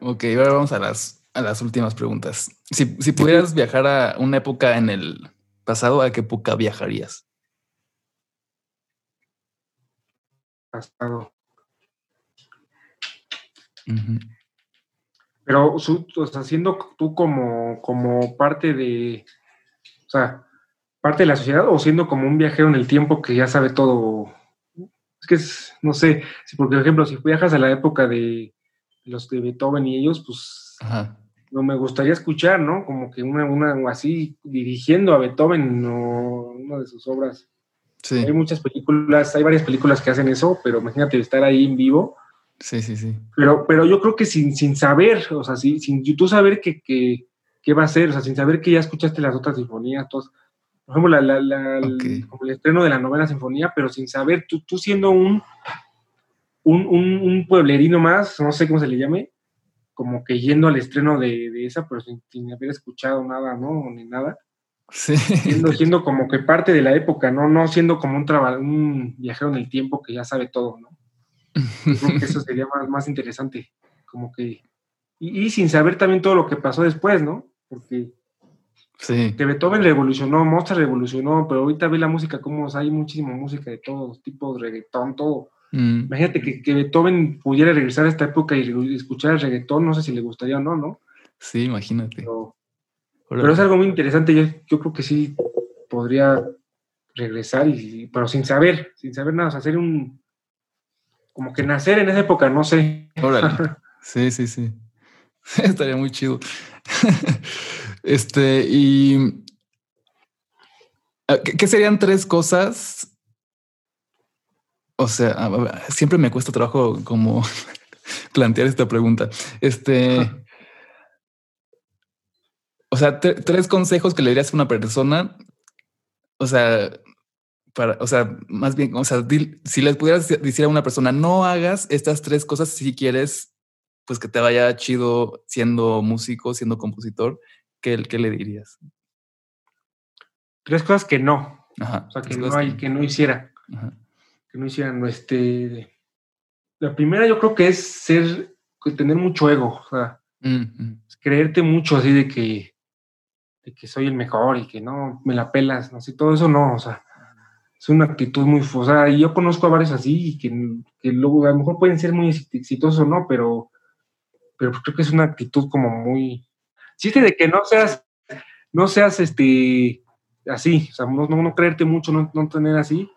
Speaker 2: ok, ahora vamos a las, a las últimas preguntas. Si, si pudieras viajar a una época en el pasado, ¿a qué época viajarías?
Speaker 1: pasado. Pero, o sea, siendo tú como, como parte de, o sea, parte de la sociedad o siendo como un viajero en el tiempo que ya sabe todo. Es que es, no sé, si por ejemplo, si viajas a la época de los de Beethoven y ellos, pues no me gustaría escuchar, ¿no? Como que una, una así dirigiendo a Beethoven o una de sus obras. Hay muchas películas, hay varias películas que hacen eso, pero imagínate estar ahí en vivo.
Speaker 2: Sí, sí, sí.
Speaker 1: Pero, pero yo creo que sin, sin saber, o sea, sin, sin tú saber qué va a ser, o sea, sin saber que ya escuchaste las otras sinfonías, todos, por ejemplo, la, la, el, como el estreno de la novena sinfonía, pero sin saber, tú, tú siendo un, un, un, pueblerino más, no sé cómo se le llame, como que yendo al estreno de, de esa, pero sin, sin, haber escuchado nada, ¿no? Ni nada. Siendo, como que parte de la época, ¿no? No siendo como un, un viajero en el tiempo que ya sabe todo, ¿no? Creo que eso sería más, más interesante, como que... Y, sin saber también todo lo que pasó después, ¿no? Porque
Speaker 2: sí.
Speaker 1: que Beethoven revolucionó, Mozart revolucionó, pero ahorita ve la música como hay muchísima música de todos tipos, reggaetón, todo. Mm. Imagínate que, que, Beethoven pudiera regresar a esta época y escuchar el reggaetón, no sé si le gustaría o no, ¿no?
Speaker 2: Sí, imagínate.
Speaker 1: Pero es algo muy interesante, yo, yo creo que sí podría regresar, y, pero sin saber, sin saber nada, hacer un, como que nacer en esa época, no sé.
Speaker 2: Órale. Sí, sí, sí. Estaría muy chido. este, y ah, ¿qué, serían tres cosas? O sea, siempre me cuesta trabajo como plantear esta pregunta. Este, o sea, tres consejos que le dirías a una persona. O sea, para, o sea, más bien, o sea, si les pudieras decir a una persona, no hagas estas tres cosas si quieres, pues que te vaya chido siendo músico, siendo compositor, ¿qué, qué le dirías?
Speaker 1: Tres cosas que no. o sea, que no, hay, que... no hiciera. Que no hicieran. Este, la primera yo creo que es ser, tener mucho ego. O sea, mm, creerte mucho así de que de que soy el mejor y que no me la pelas, no sé, todo eso no, o sea, es una actitud muy, o sea, y yo conozco a varios así que, que, luego a lo mejor pueden ser muy exitosos, ¿no? Pero, pero creo que es una actitud como muy, chiste de que no seas, no seas este, así, o sea, no, no, creerte mucho, no, no, tener así,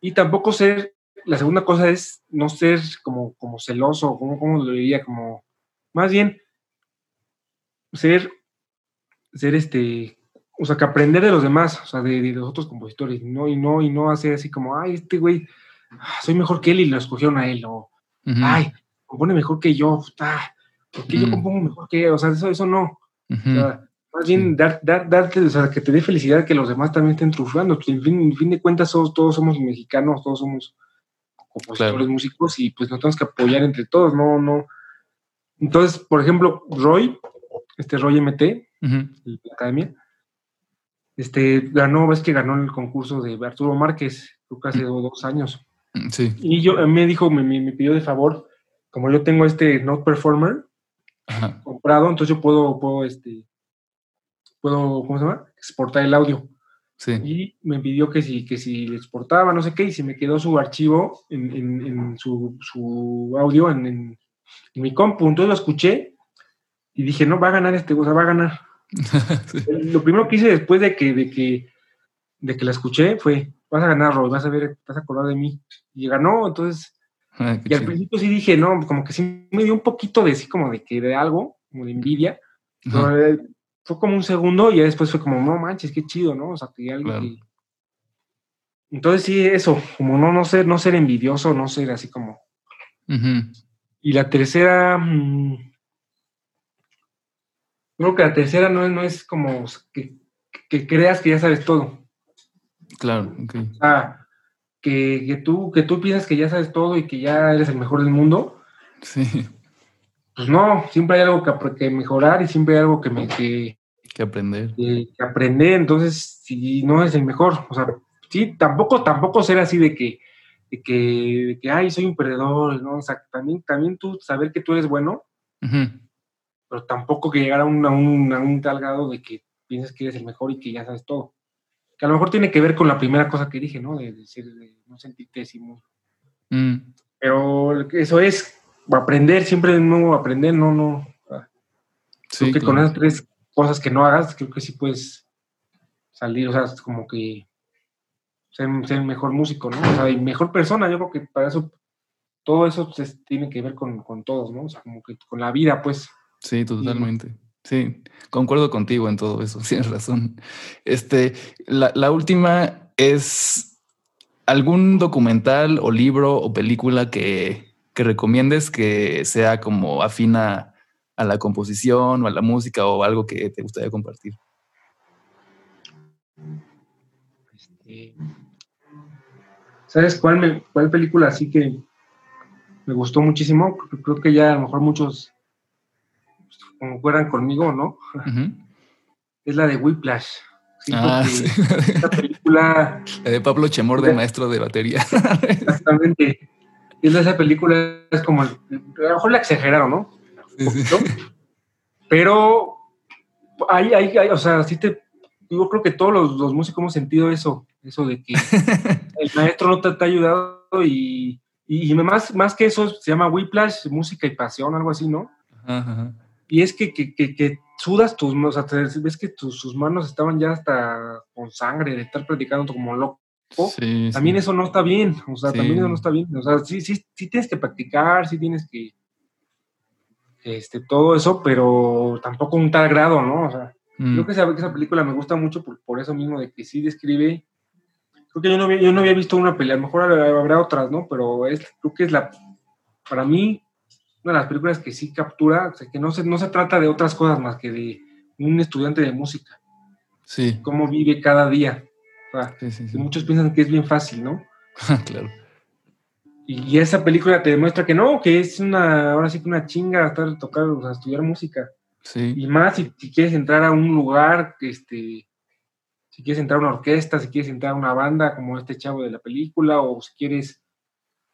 Speaker 1: y tampoco ser, la segunda cosa es no ser como, como celoso, como, como lo diría, como, más bien, ser ser este, o sea, que aprender de los demás, o sea, de, los otros compositores, ¿no? Y no, y no hacer así como, ay, este güey, ah, soy mejor que él y lo escogieron a él, o, ay, compone mejor que yo, ah, porque yo compongo mejor que él, o sea, eso, eso no. o sea, más bien dar, dar, darte, o sea, que te dé felicidad que los demás también estén triunfando. Pues, en fin, en fin de cuentas, todos, todos somos mexicanos, todos somos compositores, músicos, y pues nos tenemos que apoyar entre todos, no, no. Entonces, por ejemplo, Roy, este Roy MT, la academia, este, ganó, ves que ganó el concurso de Arturo Márquez, creo que hace dos años.
Speaker 2: Mm, sí.
Speaker 1: Y yo, me dijo, me, me, pidió de favor, como yo tengo este Note Performer comprado, entonces yo puedo, puedo, este, puedo, ¿cómo se llama? Exportar el audio.
Speaker 2: Sí.
Speaker 1: Y me pidió que si, que si le exportaba, no sé qué, y se me quedó su archivo en, en, su, su, audio en, en, mi compu. Entonces lo escuché y dije, no, va a ganar este, o sea, va a ganar. Lo primero que hice después de que, de que, de que la escuché fue, vas a ganar, Roy, vas a ver, vas a acordar de mí. Y ganó, entonces, ah, y al principio sí dije, no, como que sí me dio un poquito de, sí, como de que de algo, como de envidia. Eh, fue como un segundo y ya después fue como, no manches, qué chido, ¿no? O sea, que alguien Entonces sí, eso, como no, no ser, no ser envidioso, no ser así como. Y la tercera, mm, creo que la tercera no, no es como que, creas que ya sabes todo.
Speaker 2: Claro, ok.
Speaker 1: O sea, que, tú, que tú piensas que ya sabes todo y que ya eres el mejor del mundo.
Speaker 2: Sí.
Speaker 1: Pues no, siempre hay algo que, mejorar y siempre hay algo que, me,
Speaker 2: que, aprender.
Speaker 1: Que, aprender, entonces, si no es el mejor, o sea, sí, tampoco, tampoco ser así de que, de que, que, ay, soy un perdedor, ¿no? O sea, también, también tú saber que tú eres bueno, pero tampoco que llegar a un, a un, a un tal grado de que piensas que eres el mejor y que ya sabes todo que a lo mejor tiene que ver con la primera cosa que dije, ¿no? De, decir, de no sentirte así mm. Pero eso es aprender, siempre de nuevo aprender, no, no. Sí, creo que con esas tres cosas que no hagas, creo que sí puedes salir, o sea, como que ser, ser mejor músico, ¿no? O sea, y mejor persona, yo creo que para eso, todo eso pues, tiene que ver con, con todos, ¿no? O sea, como que con la vida, pues.
Speaker 2: Sí, totalmente. Sí, concuerdo contigo en todo eso, tienes razón. Este, la, última es algún documental o libro o película que, que recomiendes que sea como afina a la composición o a la música o algo que te gustaría compartir.
Speaker 1: Este, ¿Sabes cuál, cuál película así que me gustó muchísimo? Creo que ya a lo mejor muchos como fueran conmigo, ¿no? Es la de Whiplash.
Speaker 2: ah, sí. Esta película. La de Pablo Chemor de maestro de batería.
Speaker 1: Exactamente. Es esa película, es como. A lo mejor la exageraron, ¿no? Poquito. Pero hay, hay, o sea, sí te. Yo creo que todos los, músicos hemos sentido eso, eso de que el maestro no te, ha ayudado y, y, más, más que eso se llama Whiplash, música y pasión, algo así, ¿no? Ajá, y es que, que, que, sudas tus manos, o sea, ves que tus, sus manos estaban ya hasta con sangre, de estar practicando como loco. también eso no está bien, o sea, también eso no está bien. O sea, sí, sí, sí tienes que practicar, sí tienes que, este, todo eso, pero tampoco un tal grado, ¿no? O sea, mm. creo que esa, esa, película me gusta mucho por, por, eso mismo, de que sí describe, creo que yo no, había, yo no había visto una pelea, a lo mejor habrá otras, ¿no? Pero es, creo que es la, para mí, una de las películas que sí captura, o sea, que no se, no se trata de otras cosas más que de un estudiante de música.
Speaker 2: Sí.
Speaker 1: Cómo vive cada día. Muchos piensan que es bien fácil, ¿no?
Speaker 2: claro.
Speaker 1: Y, esa película te demuestra que no, que es una, ahora sí que una chinga estar tocar, o sea, estudiar música.
Speaker 2: Sí.
Speaker 1: Y más si, quieres entrar a un lugar, este, si quieres entrar a una orquesta, si quieres entrar a una banda como este chavo de la película, o si quieres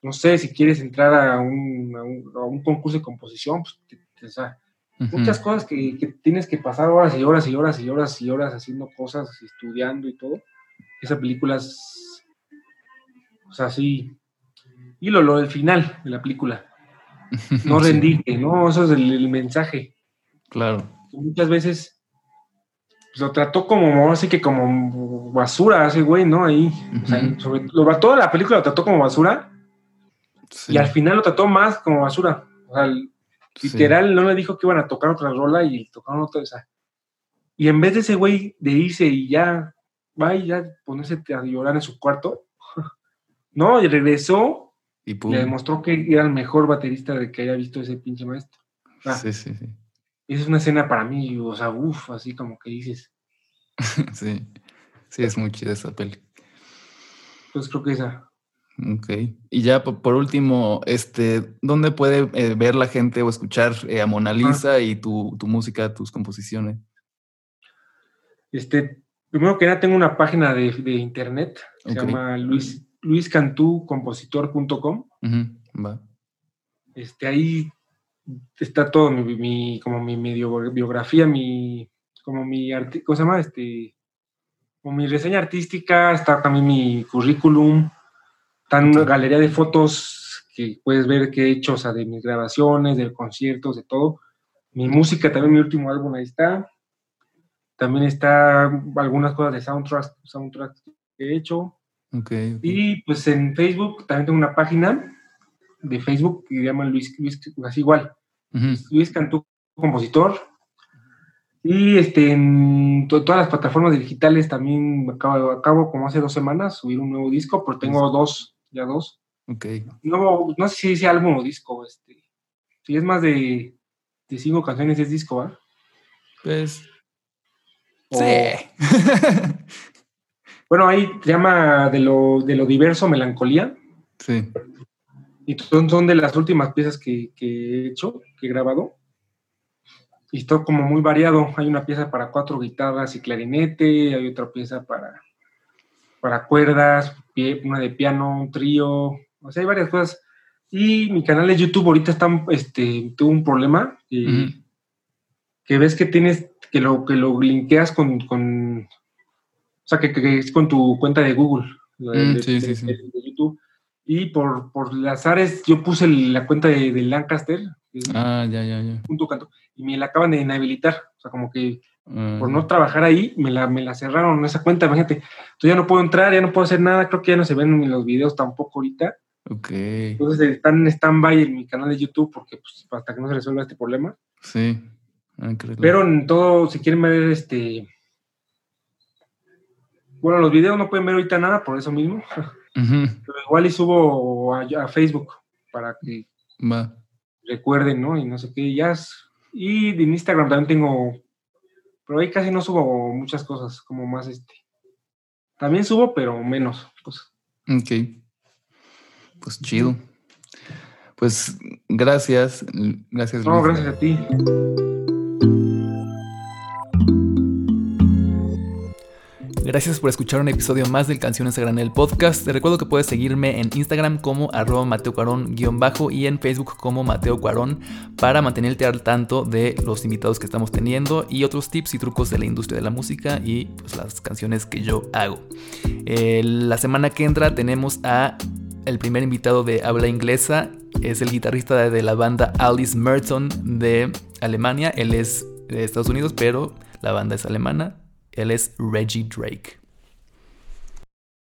Speaker 1: no sé, si quieres entrar a un, a un, concurso de composición, pues, o sea, muchas cosas que, tienes que pasar horas y horas y horas y horas y horas haciendo cosas, estudiando y todo. Esa película es, o sea, sí. Y lo, lo del final de la película. No rendirte, ¿no? Eso es el, mensaje.
Speaker 2: Claro.
Speaker 1: Muchas veces pues, lo trató como, así que como basura, ese güey, ¿no? Ahí. O sea, sobre, lo, toda la película lo trató como basura y al final lo trató más como basura. O sea, literal no le dijo que iban a tocar otra rola y tocaron otra. esa. y en vez de ese güey de irse y ya, va y ya ponerse a llorar en su cuarto, no, y regresó y le demostró que era el mejor baterista de que haya visto ese pinche maestro.
Speaker 2: sí, sí, sí.
Speaker 1: es una escena para mí, o sea, uff, así como que dices.
Speaker 2: sí, sí, es muy chida esa peli.
Speaker 1: Pues creo que esa.
Speaker 2: Ok. Y ya por último, este, ¿dónde puede eh, ver la gente o escuchar eh, a Mona Lisa y tu, música, tus composiciones?
Speaker 1: Este, primero que nada tengo una página de, internet, se llama Luis, luiscantúcompositor.com.
Speaker 2: Va.
Speaker 1: Este, ahí está todo mi, como mi medio biografía, mi, como mi, ¿cómo se llama? Este, como mi reseña artística, está también mi currículum, en una galería de fotos que puedes ver que he hecho, o sea, de mis grabaciones, de conciertos, de todo. Mi música, también mi último álbum ahí está. También está algunas cosas de soundtracks, soundtracks que he hecho.
Speaker 2: Okay,
Speaker 1: Y pues en Facebook también tengo una página de Facebook que se llama Luis, Luis así igual, Luis Cantú Compositor. Y este, en todas las plataformas digitales también acabo, acabo como hace dos semanas subir un nuevo disco, pero tengo dos, ya dos.
Speaker 2: Ok.
Speaker 1: No, no sé si dice álbum o disco, este. Si es más de, de cinco canciones es disco, ¿va?
Speaker 2: Pues. Sí.
Speaker 1: bueno, ahí se llama de lo, de lo diverso, melancolía.
Speaker 2: Sí.
Speaker 1: Y son, son de las últimas piezas que, que he hecho, que he grabado y está como muy variado. Hay una pieza para cuatro guitarras y clarinete, hay otra pieza para, para cuerdas, una de piano, un trío, o sea, hay varias cosas. Y mi canal de YouTube ahorita está, este, tuvo un problema, que ves que tienes, que lo, que lo linkeas con, con o sea, que, es con tu cuenta de Google, de,
Speaker 2: sí, sí,
Speaker 1: YouTube. Y por, por las áreas, yo puse la cuenta de, de Lancaster.
Speaker 2: Ah, ya, ya, ya.
Speaker 1: Punto canto y me la acaban de inhabilitar. O sea, como que por no trabajar ahí, me la, me la cerraron esa cuenta, imagínate. Entonces ya no puedo entrar, ya no puedo hacer nada, creo que ya no se ven en los videos tampoco ahorita.
Speaker 2: Ok.
Speaker 1: Entonces están en stand-by en mi canal de YouTube porque pues, hasta que no se resuelva este problema.
Speaker 2: Sí.
Speaker 1: Pero en todo, si quieren ver este... Bueno, los videos no pueden ver ahorita nada por eso mismo. Pero igual y subo a, Facebook para que recuerden, ¿no? Y no sé qué, ya y en Instagram también tengo, pero ahí casi no subo muchas cosas, como más este. También subo, pero menos cosas.
Speaker 2: Ok. Pues chido. Pues gracias. Gracias.
Speaker 1: No, gracias a ti.
Speaker 2: Gracias por escuchar un episodio más del Canciones a Granel podcast. Te recuerdo que puedes seguirme en Instagram como arroba Mateo bajo y en Facebook como Mateo Cuarón para mantenerte al tanto de los invitados que estamos teniendo y otros tips y trucos de la industria de la música y pues, las canciones que yo hago. Eh, la semana que entra tenemos a el primer invitado de habla inglesa. Es el guitarrista de la banda Alice Merton de Alemania. Él es de Estados Unidos, pero la banda es alemana. Él es Reggie Drake.